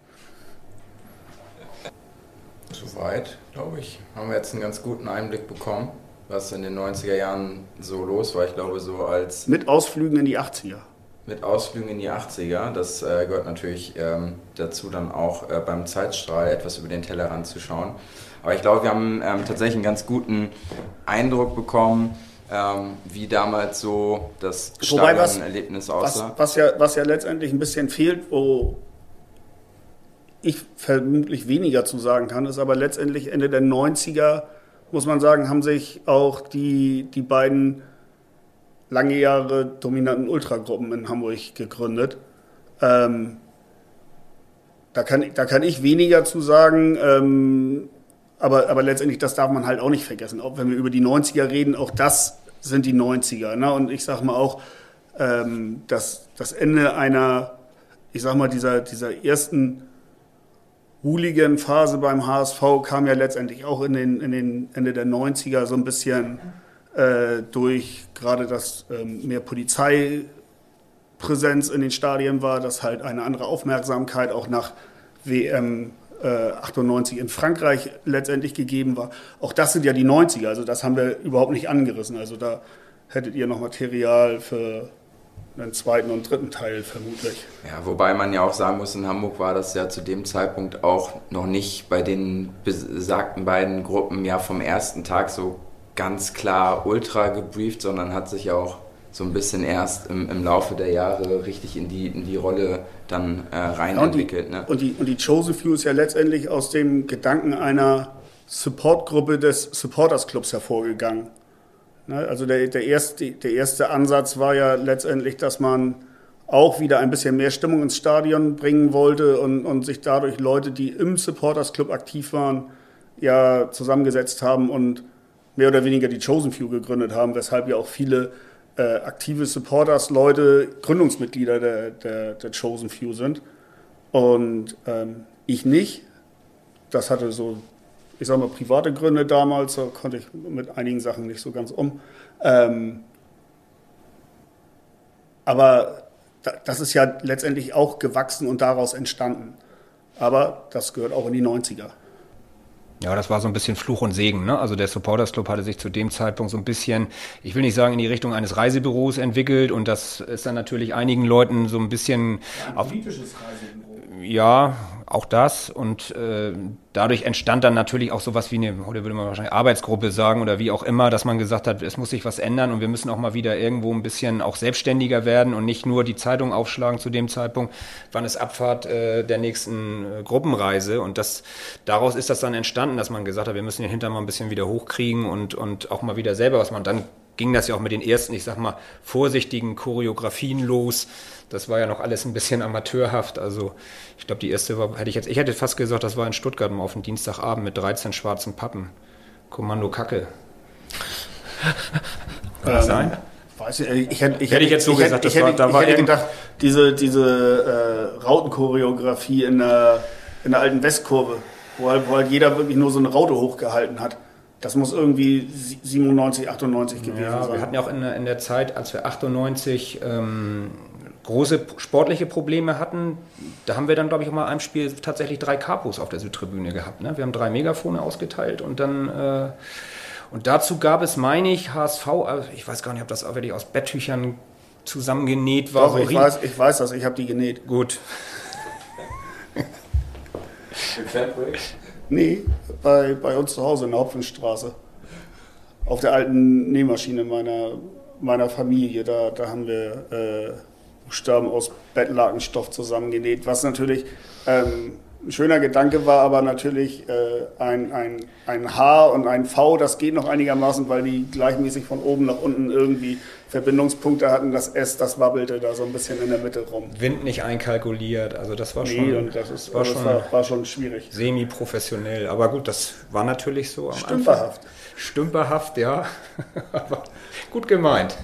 Soweit, glaube ich, haben wir jetzt einen ganz guten Einblick bekommen, was in den 90er Jahren so los war. Ich glaube, so als. Mit Ausflügen in die 80er. Mit Ausflügen in die 80er. Das äh, gehört natürlich ähm, dazu, dann auch äh, beim Zeitstrahl etwas über den Tellerrand zu schauen. Aber ich glaube, wir haben ähm, tatsächlich einen ganz guten Eindruck bekommen, ähm, wie damals so das Stadionerlebnis aussah. Was, was, ja, was ja letztendlich ein bisschen fehlt, wo ich vermutlich weniger zu sagen kann, ist aber letztendlich Ende der 90er, muss man sagen, haben sich auch die, die beiden lange Jahre dominanten Ultragruppen in Hamburg gegründet. Ähm, da, kann, da kann ich weniger zu sagen, ähm, aber, aber letztendlich, das darf man halt auch nicht vergessen. Auch wenn wir über die 90er reden, auch das sind die 90er. Ne? Und ich sag mal auch, ähm, das, das Ende einer, ich sag mal, dieser, dieser ersten Hooligan-Phase beim HSV kam ja letztendlich auch in den, in den Ende der 90er so ein bisschen äh, durch gerade das ähm, mehr Polizeipräsenz in den Stadien war, dass halt eine andere Aufmerksamkeit auch nach WM 98 in Frankreich letztendlich gegeben war. Auch das sind ja die 90er, also das haben wir überhaupt nicht angerissen. Also da hättet ihr noch Material für einen zweiten und dritten Teil vermutlich. Ja, wobei man ja auch sagen muss, in Hamburg war das ja zu dem Zeitpunkt auch noch nicht bei den besagten beiden Gruppen ja vom ersten Tag so ganz klar ultra gebrieft, sondern hat sich auch so ein bisschen erst im, im Laufe der Jahre richtig in die, in die Rolle dann äh, rein ja, und entwickelt. Die, ne? und, die, und die Chosen Few ist ja letztendlich aus dem Gedanken einer Supportgruppe des Supporters Clubs hervorgegangen. Ne? Also der, der, erste, der erste Ansatz war ja letztendlich, dass man auch wieder ein bisschen mehr Stimmung ins Stadion bringen wollte und, und sich dadurch Leute, die im Supporters Club aktiv waren, ja zusammengesetzt haben und mehr oder weniger die Chosen Few gegründet haben, weshalb ja auch viele äh, aktive Supporters, Leute, Gründungsmitglieder der, der, der Chosen Few sind. Und ähm, ich nicht. Das hatte so, ich sag mal, private Gründe damals, da konnte ich mit einigen Sachen nicht so ganz um. Ähm, aber das ist ja letztendlich auch gewachsen und daraus entstanden. Aber das gehört auch in die 90er. Ja, das war so ein bisschen Fluch und Segen. Ne? Also der Supporters Club hatte sich zu dem Zeitpunkt so ein bisschen, ich will nicht sagen in die Richtung eines Reisebüros entwickelt und das ist dann natürlich einigen Leuten so ein bisschen ja, ein politisches Reisebüro. Ja, auch das. Und äh, dadurch entstand dann natürlich auch sowas wie eine, oder würde man wahrscheinlich Arbeitsgruppe sagen oder wie auch immer, dass man gesagt hat, es muss sich was ändern und wir müssen auch mal wieder irgendwo ein bisschen auch selbstständiger werden und nicht nur die Zeitung aufschlagen zu dem Zeitpunkt, wann ist Abfahrt äh, der nächsten äh, Gruppenreise. Und das daraus ist das dann entstanden, dass man gesagt hat, wir müssen den Hintern mal ein bisschen wieder hochkriegen und, und auch mal wieder selber was man dann ging das ja auch mit den ersten, ich sag mal, vorsichtigen Choreografien los. Das war ja noch alles ein bisschen amateurhaft. Also ich glaube, die erste war, hätte ich jetzt, ich hätte fast gesagt, das war in Stuttgart auf dem Dienstagabend mit 13 schwarzen Pappen. Kommando Kacke. Kann das ähm, sein? Weiß ich, ich, hätte, ich, hätte ich jetzt so ich gesagt, hätte, ich, hätte, da war ich hätte gedacht, diese, diese äh, Rautenchoreografie in der, in der alten Westkurve, wo halt, wo halt jeder wirklich nur so eine Raute hochgehalten hat. Das muss irgendwie 97, 98 gewesen ja, sein. Wir hatten ja auch in, in der Zeit, als wir 98 ähm, große sportliche Probleme hatten, da haben wir dann, glaube ich, auch mal in einem Spiel tatsächlich drei Kapos auf der Südtribüne gehabt. Ne? Wir haben drei Megafone ausgeteilt und dann äh, und dazu gab es, meine ich, HSV, also ich weiß gar nicht, ob das auch wirklich aus Betttüchern zusammengenäht war. Doch, ich, weiß, ich weiß das, ich habe die genäht. Gut. Nee, bei, bei uns zu Hause in der Hopfenstraße. Auf der alten Nähmaschine meiner, meiner Familie, da, da haben wir äh, Buchstaben aus Bettlakenstoff zusammengenäht, was natürlich ähm, ein schöner Gedanke war, aber natürlich äh, ein, ein, ein H und ein V, das geht noch einigermaßen, weil die gleichmäßig von oben nach unten irgendwie Verbindungspunkte hatten. Das S, das wabbelte da so ein bisschen in der Mitte rum. Wind nicht einkalkuliert, also das war nee, schon, das ist, war, das schon war, war, schon schwierig. Semi-professionell, aber gut, das war natürlich so am Stümperhaft. Anfang. Stümperhaft, ja, aber gut gemeint.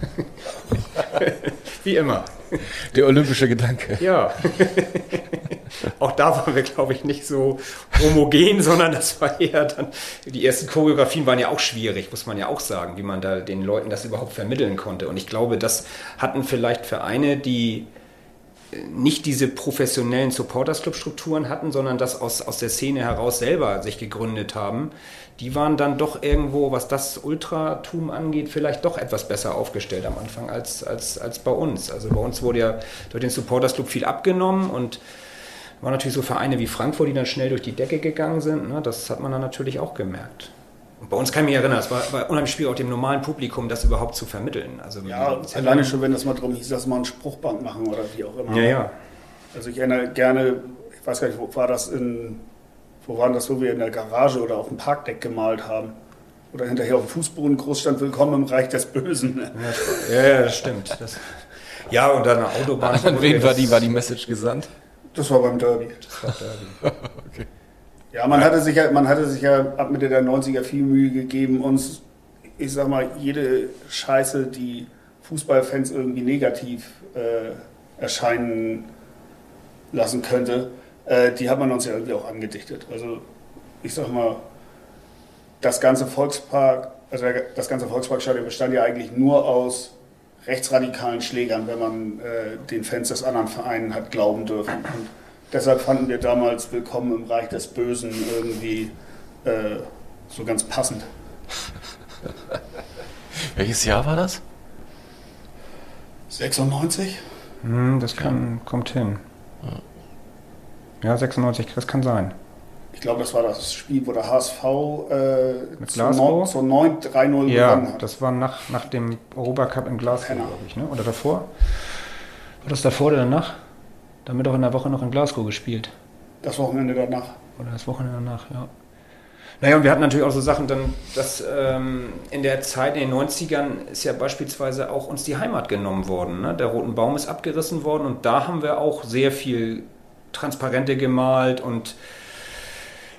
Wie immer. Der olympische Gedanke. Ja. Auch da waren wir, glaube ich, nicht so homogen, sondern das war eher dann. Die ersten Choreografien waren ja auch schwierig, muss man ja auch sagen, wie man da den Leuten das überhaupt vermitteln konnte. Und ich glaube, das hatten vielleicht Vereine, die nicht diese professionellen Supporters Club Strukturen hatten, sondern das aus, aus der Szene heraus selber sich gegründet haben, die waren dann doch irgendwo, was das Ultratum angeht, vielleicht doch etwas besser aufgestellt am Anfang als, als, als bei uns. Also bei uns wurde ja durch den Supporters Club viel abgenommen und waren natürlich so Vereine wie Frankfurt, die dann schnell durch die Decke gegangen sind. Ne? Das hat man dann natürlich auch gemerkt. Und bei uns kann ich mich erinnern, es war, war unheimlich schwierig, auch dem normalen Publikum das überhaupt zu vermitteln. Also ja, alleine schon, wenn das mal darum hieß, dass wir eine Spruchbank machen oder wie auch immer. Ja, ja. Also ich erinnere gerne, ich weiß gar nicht, wo war das in, wo waren das, wo wir in der Garage oder auf dem Parkdeck gemalt haben? Oder hinterher auf dem Fußboden groß stand, Willkommen im Reich des Bösen. Ja, ja das stimmt. Das, ja, und dann eine Autobahn. An wen war die, war die Message gesandt? Das war beim Derby. Das war Derby. okay. Ja, man hatte sich ja, man hatte sich ja ab Mitte der 90er viel Mühe gegeben, uns, ich sag mal, jede Scheiße, die Fußballfans irgendwie negativ äh, erscheinen lassen könnte, äh, die hat man uns ja irgendwie auch angedichtet. Also ich sag mal, das ganze Volkspark, also das ganze Volksparkstadion bestand ja eigentlich nur aus rechtsradikalen Schlägern, wenn man äh, den Fans des anderen Vereinen hat glauben dürfen. Und deshalb fanden wir damals Willkommen im Reich des Bösen irgendwie äh, so ganz passend. Welches Jahr war das? 96? Hm, das kann, ja. kommt hin. Ja, 96, das kann sein. Ich glaube, das war das Spiel, wo der HSV äh, Mit Glasgow? zu 9 3-0 ja, gewonnen hat. das war nach, nach dem Europacup in Glasgow, glaube ich. Ne? Oder davor? War das davor oder danach? Damit auch in der Woche noch in Glasgow gespielt. Das Wochenende danach. Oder das Wochenende danach, ja. Naja, und wir hatten natürlich auch so Sachen, dann, dass ähm, in der Zeit, in den 90ern, ist ja beispielsweise auch uns die Heimat genommen worden. Ne? Der Roten Baum ist abgerissen worden und da haben wir auch sehr viel Transparente gemalt und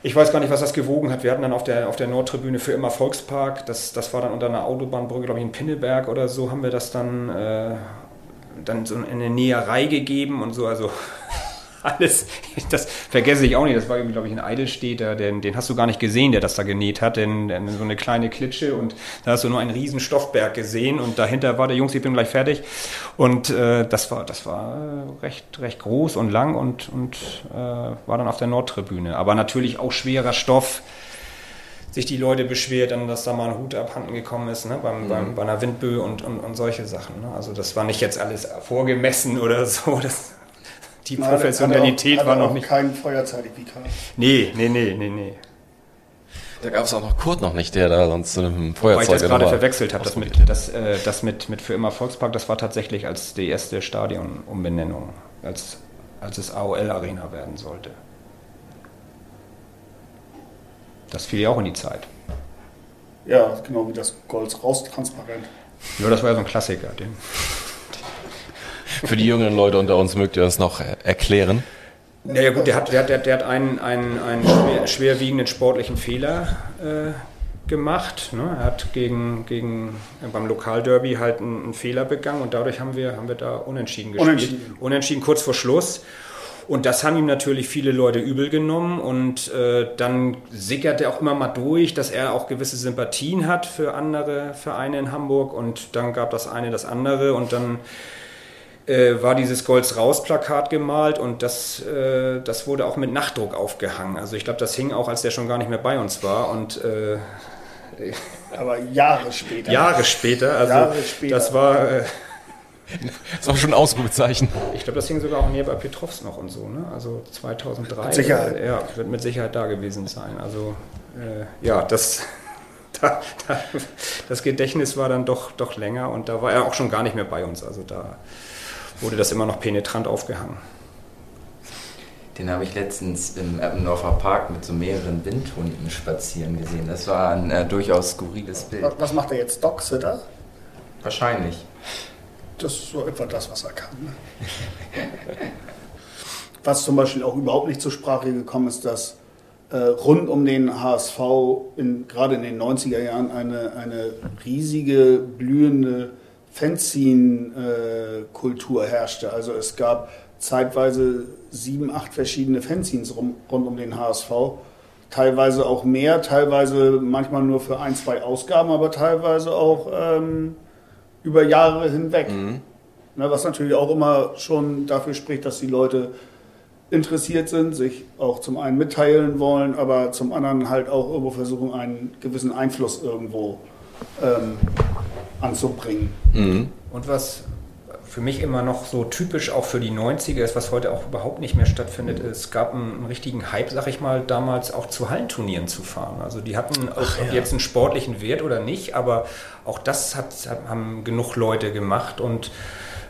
ich weiß gar nicht, was das gewogen hat. Wir hatten dann auf der, auf der Nordtribüne für immer Volkspark, das, das war dann unter einer Autobahnbrücke, glaube ich, in Pinneberg oder so, haben wir das dann, äh, dann so eine Näherei gegeben und so. Also alles, das vergesse ich auch nicht, das war, glaube ich, ein Eidelstädter, den, den hast du gar nicht gesehen, der das da genäht hat, denn, denn so eine kleine Klitsche und da hast du nur einen riesen Stoffberg gesehen und dahinter war der Jungs, ich bin gleich fertig und äh, das war, das war recht, recht groß und lang und, und äh, war dann auf der Nordtribüne, aber natürlich auch schwerer Stoff, sich die Leute beschwert, dann, dass da mal ein Hut abhanden gekommen ist, ne, beim, mhm. beim, bei einer Windböe und, und, und solche Sachen. Ne? Also das war nicht jetzt alles vorgemessen oder so. Das, die Man Professionalität hatte auch, hatte war noch nicht. kein Feuerzeitig-Vikar. Nee, nee, nee, nee, nee. Da gab es auch noch Kurt noch nicht, der da sonst zu einem Weil ich Feuerzeug das gerade verwechselt habe, das mit, das, äh, das mit, mit für immer Volkspark, das war tatsächlich als die erste Stadionumbenennung, als, als es AOL Arena werden sollte. Das fiel ja auch in die Zeit. Ja, genau wie das Golds raus transparent. Ja, das war ja so ein Klassiker. Den, Für die jüngeren Leute unter uns mögt ihr das noch äh, erklären. naja gut, der hat, der, der, der hat einen, einen, einen schwer, schwerwiegenden sportlichen Fehler äh, gemacht. Ne? Er hat gegen, gegen äh, beim Lokalderby halt einen, einen Fehler begangen und dadurch haben wir, haben wir da unentschieden gespielt. Unentschieden. unentschieden kurz vor Schluss. Und das haben ihm natürlich viele Leute übel genommen und äh, dann sickert er auch immer mal durch, dass er auch gewisse Sympathien hat für andere Vereine in Hamburg und dann gab das eine das andere und dann äh, war dieses Golds raus Plakat gemalt und das, äh, das wurde auch mit Nachdruck aufgehangen. Also ich glaube, das hing auch, als der schon gar nicht mehr bei uns war und äh, Aber Jahre später. Jahre später, also Jahre später. das war, äh, Das ist auch schon ein Ausrufezeichen. ich glaube, das hing sogar auch näher bei Petrovs noch und so, ne? Also 2003. Mit Sicherheit. Äh, ja, wird mit Sicherheit da gewesen sein. Also äh, ja, das, da, da, das Gedächtnis war dann doch, doch länger und da war er auch schon gar nicht mehr bei uns. Also da wurde das immer noch penetrant aufgehangen. Den habe ich letztens im Eppendorfer Park mit so mehreren Windhunden spazieren gesehen. Das war ein äh, durchaus skurriles Bild. Was, was macht er jetzt? Dogsitter? Wahrscheinlich. Das ist so etwa das, was er kann. Ne? Was zum Beispiel auch überhaupt nicht zur Sprache gekommen ist, dass äh, rund um den HSV, in, gerade in den 90er Jahren, eine, eine riesige, blühende Fanzine-Kultur herrschte. Also es gab zeitweise sieben, acht verschiedene Fanzines rund um den HSV. Teilweise auch mehr, teilweise manchmal nur für ein, zwei Ausgaben, aber teilweise auch ähm, über Jahre hinweg. Mhm. Na, was natürlich auch immer schon dafür spricht, dass die Leute interessiert sind, sich auch zum einen mitteilen wollen, aber zum anderen halt auch irgendwo versuchen, einen gewissen Einfluss irgendwo ähm, anzubringen. Mhm. Und was für mich immer noch so typisch auch für die 90er ist, was heute auch überhaupt nicht mehr stattfindet, es gab einen, einen richtigen Hype, sag ich mal, damals auch zu Hallenturnieren zu fahren. Also die hatten Ach, ja. jetzt einen sportlichen Wert oder nicht, aber auch das hat, haben genug Leute gemacht und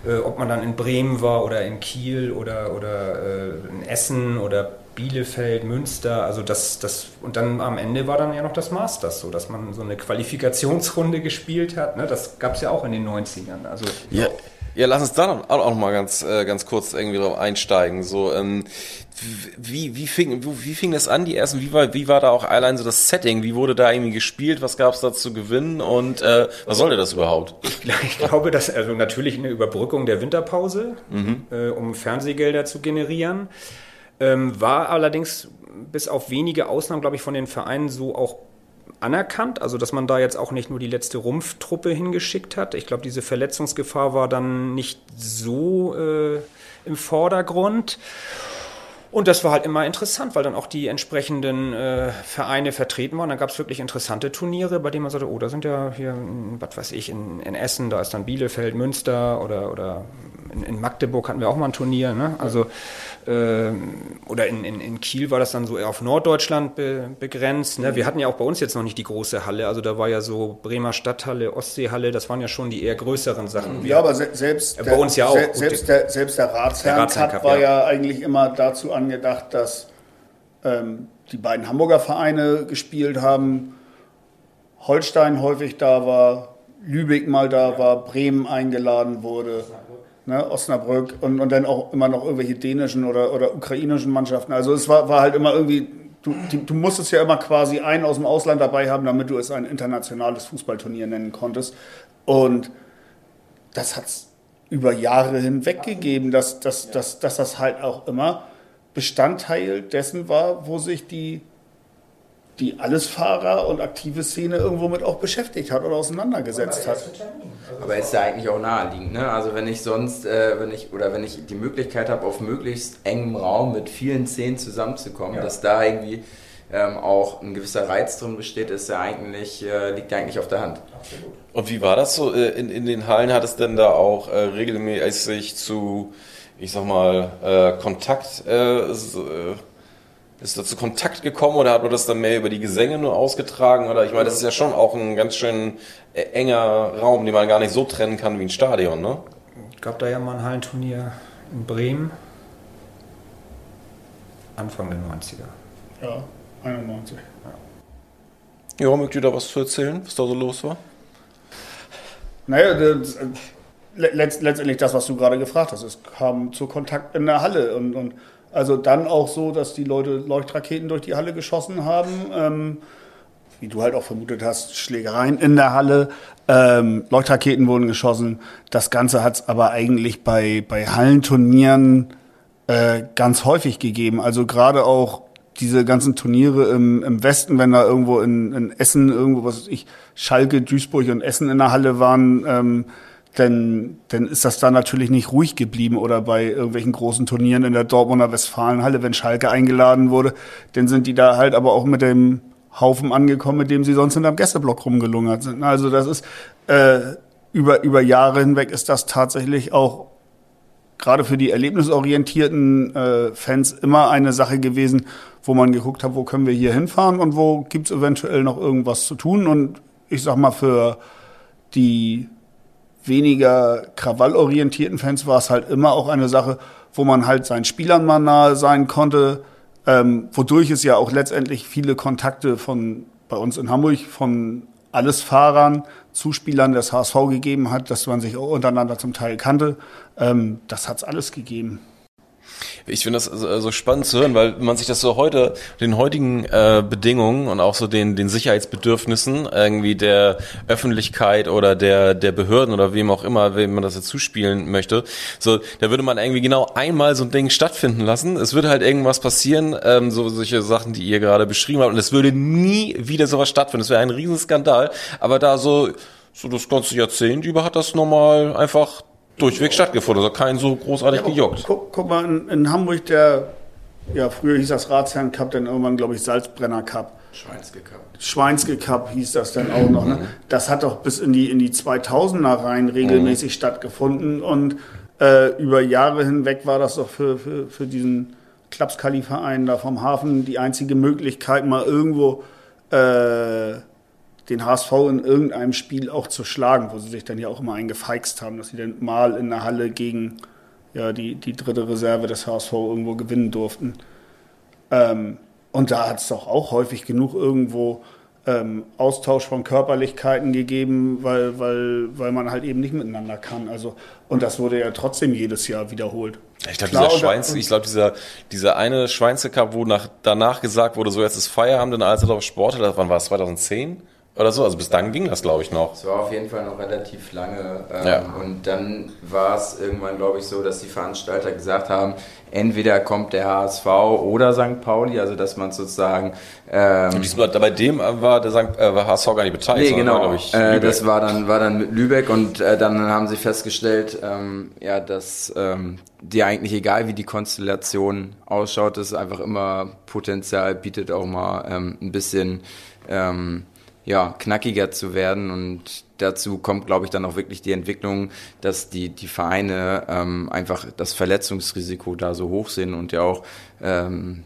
äh, ob man dann in Bremen war oder in Kiel oder, oder äh, in Essen oder Bielefeld, Münster, also das, das, und dann am Ende war dann ja noch das Masters, so dass man so eine Qualifikationsrunde gespielt hat. Ne? Das gab es ja auch in den 90ern. Also, ja. Ja, lass uns da auch, auch mal ganz, äh, ganz kurz irgendwie drauf einsteigen. So, ähm, wie, wie, fing, wie fing das an, die ersten? Wie war, wie war da auch allein so das Setting? Wie wurde da irgendwie gespielt? Was gab es da zu gewinnen? Und äh, was sollte das überhaupt? Ich glaube, dass also natürlich eine Überbrückung der Winterpause, mhm. äh, um Fernsehgelder zu generieren. Ähm, war allerdings bis auf wenige Ausnahmen, glaube ich, von den Vereinen so auch anerkannt, also dass man da jetzt auch nicht nur die letzte Rumpftruppe hingeschickt hat. Ich glaube, diese Verletzungsgefahr war dann nicht so äh, im Vordergrund. Und das war halt immer interessant, weil dann auch die entsprechenden äh, Vereine vertreten waren. Da gab es wirklich interessante Turniere, bei denen man sagte, oh, da sind ja hier, was weiß ich, in, in Essen, da ist dann Bielefeld, Münster oder, oder in, in Magdeburg hatten wir auch mal ein Turnier. Ne? Also ähm, oder in, in, in Kiel war das dann so eher auf Norddeutschland be, begrenzt. Ne? Wir hatten ja auch bei uns jetzt noch nicht die große Halle. Also da war ja so Bremer Stadthalle, Ostseehalle, das waren ja schon die eher größeren Sachen. Ja, aber se selbst, äh, bei uns ja auch. Se selbst, der, selbst der Ratsherrn-Cup war ja. ja. eigentlich immer dazu angedacht, dass ähm, die beiden Hamburger Vereine gespielt haben, Holstein häufig da war, Lübeck mal da war, Bremen eingeladen wurde ne, Osnabrück und, und dann auch immer noch irgendwelche dänischen oder, oder ukrainischen Mannschaften. Also es war, war halt immer irgendwie, du, die, du musstest ja immer quasi einen aus dem Ausland dabei haben, damit du es ein internationales Fußballturnier nennen konntest. Und das hat es über Jahre hinweg gegeben, dass, dass, dass, dass das halt auch immer Bestandteil dessen war, wo sich die die Allesfahrer und aktive Szene irgendwo mit auch beschäftigt hat oder auseinandergesetzt hat. Aber ist ja eigentlich auch naheliegend, ne? Also wenn ich sonst, äh, wenn ich oder wenn ich die Möglichkeit habe, auf möglichst engem Raum mit vielen Szenen zusammenzukommen, ja. dass da irgendwie ähm, auch ein gewisser Reiz drin besteht, ist ja eigentlich, äh, liegt ja eigentlich auf der Hand. Absolut. Und wie war das so äh, in, in den Hallen? Hat es denn da auch äh, regelmäßig zu, ich sag mal, äh, Kontakt äh, ist da zu Kontakt gekommen oder hat man das dann mehr über die Gesänge nur ausgetragen? Oder ich meine, das ist ja schon auch ein ganz schön äh, enger Raum, den man gar nicht so trennen kann wie ein Stadion, ne? Gab da ja mal ein Hallenturnier in Bremen. Anfang der 90er. Ja, 91. Ja, ja mögt ihr da was zu erzählen, was da so los war? Naja, das, äh, letztendlich das, was du gerade gefragt hast. Es kam zu Kontakt in der Halle und, und also dann auch so, dass die Leute Leuchtraketen durch die Halle geschossen haben. Ähm, wie du halt auch vermutet hast, Schlägereien in der Halle, ähm, Leuchtraketen wurden geschossen. Das Ganze hat es aber eigentlich bei, bei Hallenturnieren äh, ganz häufig gegeben. Also gerade auch diese ganzen Turniere im, im Westen, wenn da irgendwo in, in Essen, irgendwo, was weiß ich, Schalke, Duisburg und Essen in der Halle waren, ähm, dann, dann ist das da natürlich nicht ruhig geblieben oder bei irgendwelchen großen Turnieren in der Dortmunder Westfalenhalle, wenn Schalke eingeladen wurde, dann sind die da halt aber auch mit dem Haufen angekommen, mit dem sie sonst in einem Gästeblock rumgelungert sind. Also das ist äh, über, über Jahre hinweg ist das tatsächlich auch gerade für die erlebnisorientierten äh, Fans immer eine Sache gewesen, wo man geguckt hat, wo können wir hier hinfahren und wo gibt's eventuell noch irgendwas zu tun. Und ich sag mal, für die weniger krawallorientierten Fans war es halt immer auch eine Sache, wo man halt seinen Spielern mal nahe sein konnte, ähm, wodurch es ja auch letztendlich viele Kontakte von bei uns in Hamburg von alles Fahrern, Zuspielern des HSV gegeben hat, dass man sich auch untereinander zum Teil kannte. Ähm, das hat's alles gegeben. Ich finde das so, spannend zu hören, weil man sich das so heute, den heutigen äh, Bedingungen und auch so den, den Sicherheitsbedürfnissen irgendwie der Öffentlichkeit oder der, der Behörden oder wem auch immer, wem man das jetzt zuspielen möchte, so, da würde man irgendwie genau einmal so ein Ding stattfinden lassen. Es würde halt irgendwas passieren, ähm, so solche Sachen, die ihr gerade beschrieben habt, und es würde nie wieder sowas stattfinden. Es wäre ein Riesenskandal. Aber da so, so das ganze Jahrzehnt über hat das normal einfach durchweg stattgefunden. Also kein so großartig ja, gejuckt. Guck, guck mal, in, in, Hamburg der, ja, früher hieß das Ratsherrn Cup, dann irgendwann, glaube ich, Salzbrenner Cup. Schweinske Cup. Schweinske Cup hieß das dann auch noch. Ne? Mhm. Das hat doch bis in die, in die 2000er rein regelmäßig mhm. stattgefunden und äh, über Jahre hinweg war das doch für, für, für diesen Klapskali-Verein da vom Hafen die einzige Möglichkeit, mal irgendwo äh, den HSV in irgendeinem Spiel auch zu schlagen, wo sie sich dann ja auch immer eingefeixt haben, dass sie dann mal in der Halle gegen ja, die, die dritte Reserve des HSV irgendwo gewinnen durften. Ähm, und da hat es doch auch häufig genug irgendwo ähm, Austausch von Körperlichkeiten gegeben, weil, weil, weil man halt eben nicht miteinander kann. Also, und das wurde ja trotzdem jedes Jahr wiederholt. Ich glaube, dieser Schweins, ich glaube, dieser, dieser eine Schweinze Cup, wo nach, danach gesagt wurde, so jetzt ist Feierabend in der Alsterdorf Sport, wann war es, 2010? Oder so. Also bis dann ging das, glaube ich, noch. Es war auf jeden Fall noch relativ lange. Ähm, ja. Und dann war es irgendwann, glaube ich, so, dass die Veranstalter gesagt haben, entweder kommt der HSV oder St. Pauli, also dass man sozusagen... Ähm, und diesmal, bei dem war der St. Äh, war HSV gar nicht beteiligt. Nee, genau. War, ich, äh, das war dann, war dann mit Lübeck und äh, dann haben sie festgestellt, ähm, ja, dass ähm, dir eigentlich egal, wie die Konstellation ausschaut, es einfach immer Potenzial bietet, auch mal ähm, ein bisschen... Ähm, ja, knackiger zu werden und dazu kommt, glaube ich, dann auch wirklich die Entwicklung, dass die, die Vereine ähm, einfach das Verletzungsrisiko da so hoch sind und ja auch ähm,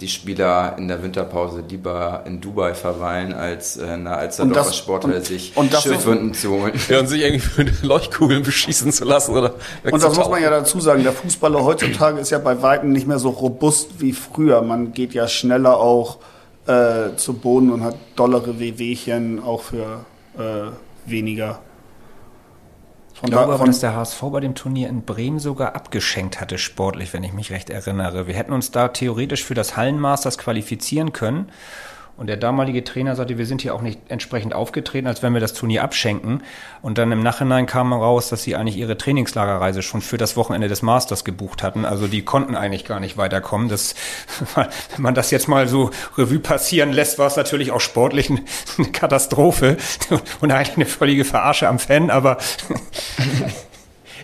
die Spieler in der Winterpause lieber in Dubai verweilen, als äh, in der Alsterdorfer Sporthalle sich Schürfwunden zu holen. Ja, und sich irgendwie Leuchtkugeln beschießen zu lassen. Oder und das muss man ja dazu sagen, der Fußballer heutzutage ist ja bei Weitem nicht mehr so robust wie früher. Man geht ja schneller auch äh, zu Boden und hat dollere Wehwehchen auch für äh, weniger. Von ich glaube aber, dass der HSV bei dem Turnier in Bremen sogar abgeschenkt hatte, sportlich, wenn ich mich recht erinnere. Wir hätten uns da theoretisch für das Hallenmasters qualifizieren können. Und der damalige Trainer sagte, wir sind hier auch nicht entsprechend aufgetreten, als wenn wir das Turnier abschenken. Und dann im Nachhinein kam raus, dass sie eigentlich ihre Trainingslagerreise schon für das Wochenende des Masters gebucht hatten. Also die konnten eigentlich gar nicht weiterkommen. Das, wenn man das jetzt mal so Revue passieren lässt, war es natürlich auch sportlich eine Katastrophe und eigentlich eine völlige Verarsche am Fan, aber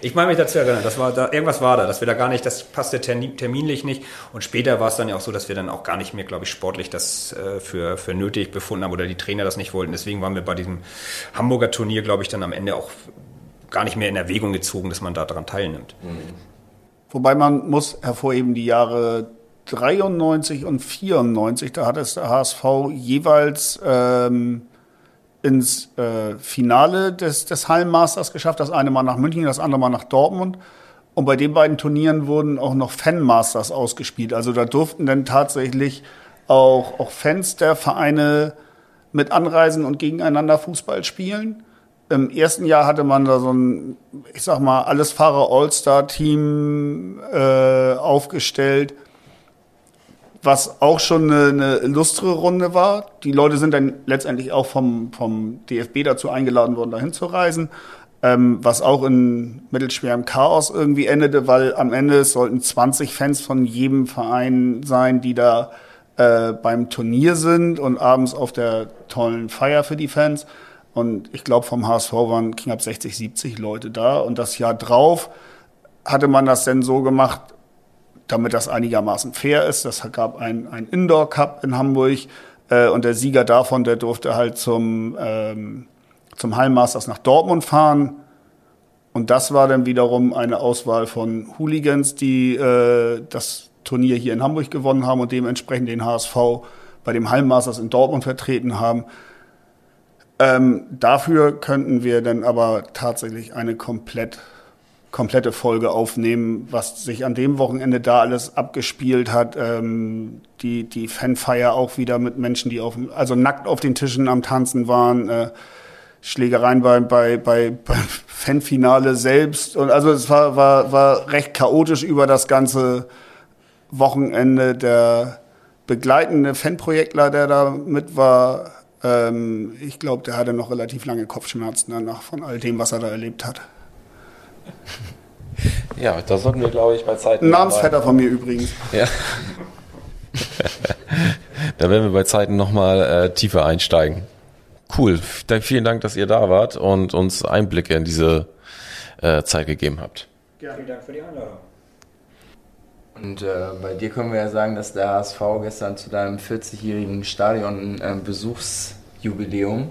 Ich meine mich dazu erinnern, das war da, irgendwas war da, dass wir da gar nicht, das passte terminlich nicht. Und später war es dann ja auch so, dass wir dann auch gar nicht mehr, glaube ich, sportlich das äh, für, für nötig befunden haben oder die Trainer das nicht wollten. Deswegen waren wir bei diesem Hamburger Turnier, glaube ich, dann am Ende auch gar nicht mehr in Erwägung gezogen, dass man da daran teilnimmt. Mhm. Wobei man muss hervorheben, die Jahre 93 und 94, da hat es der HSV jeweils ähm, ins äh, Finale des, des Hallenmasters geschafft. Das eine Mal nach München, das andere Mal nach Dortmund. Und bei den beiden Turnieren wurden auch noch Fanmasters ausgespielt. Also da durften dann tatsächlich auch, auch Fans der Vereine mit anreisen und gegeneinander Fußball spielen. Im ersten Jahr hatte man da so ein, ich sag mal, alles Fahrer All-Star-Team äh, aufgestellt was auch schon eine, eine illustre Runde war. Die Leute sind dann letztendlich auch vom, vom DFB dazu eingeladen worden, dahin zu reisen. Ähm, was auch in mittelschwerem Chaos irgendwie endete, weil am Ende sollten 20 Fans von jedem Verein sein, die da äh, beim Turnier sind und abends auf der tollen Feier für die Fans. Und ich glaube, vom HSV waren knapp 60, 70 Leute da. Und das Jahr drauf hatte man das denn so gemacht, damit das einigermaßen fair ist. Das gab ein, ein Indoor Cup in Hamburg äh, und der Sieger davon, der durfte halt zum, ähm, zum Hallenmasters nach Dortmund fahren. Und das war dann wiederum eine Auswahl von Hooligans, die äh, das Turnier hier in Hamburg gewonnen haben und dementsprechend den HSV bei dem Hallenmasters in Dortmund vertreten haben. Ähm, dafür könnten wir dann aber tatsächlich eine komplett komplette Folge aufnehmen, was sich an dem Wochenende da alles abgespielt hat. Ähm, die, die Fanfeier auch wieder mit Menschen, die auf, also nackt auf den Tischen am Tanzen waren. Äh, Schlägereien bei, bei, bei, beim Fanfinale selbst. Und also es war, war, war recht chaotisch über das ganze Wochenende. Der begleitende Fanprojektler, der da mit war, ähm, ich glaube, der hatte noch relativ lange Kopfschmerzen danach von all dem, was er da erlebt hat. Ja, da sollten wir, glaube ich, bei Zeiten. Ein Namensvetter von mir übrigens. Ja. da werden wir bei Zeiten nochmal äh, tiefer einsteigen. Cool. Vielen Dank, dass ihr da wart und uns Einblicke in diese äh, Zeit gegeben habt. Ja, vielen Dank für die Einladung. Und äh, bei dir können wir ja sagen, dass der HSV gestern zu deinem 40-jährigen Stadionbesuchsjubiläum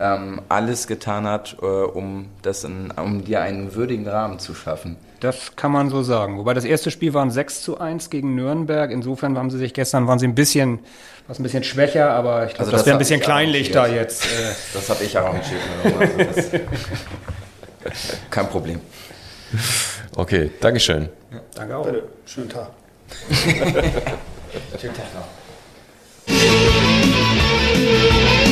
ähm, alles getan hat, äh, um, das in, um dir einen würdigen Rahmen zu schaffen. Das kann man so sagen. Wobei das erste Spiel war ein 6 zu 1 gegen Nürnberg. Insofern haben sie sich gestern, waren sie ein bisschen, was ein bisschen schwächer, aber ich glaube, Also das, das wäre ein bisschen ich kleinlich da jetzt. Äh, Das habe ich arrangiert. Also kein Problem. Okay, Dankeschön. danke auch. Bitte, schönen Tag. Schönen Tag noch.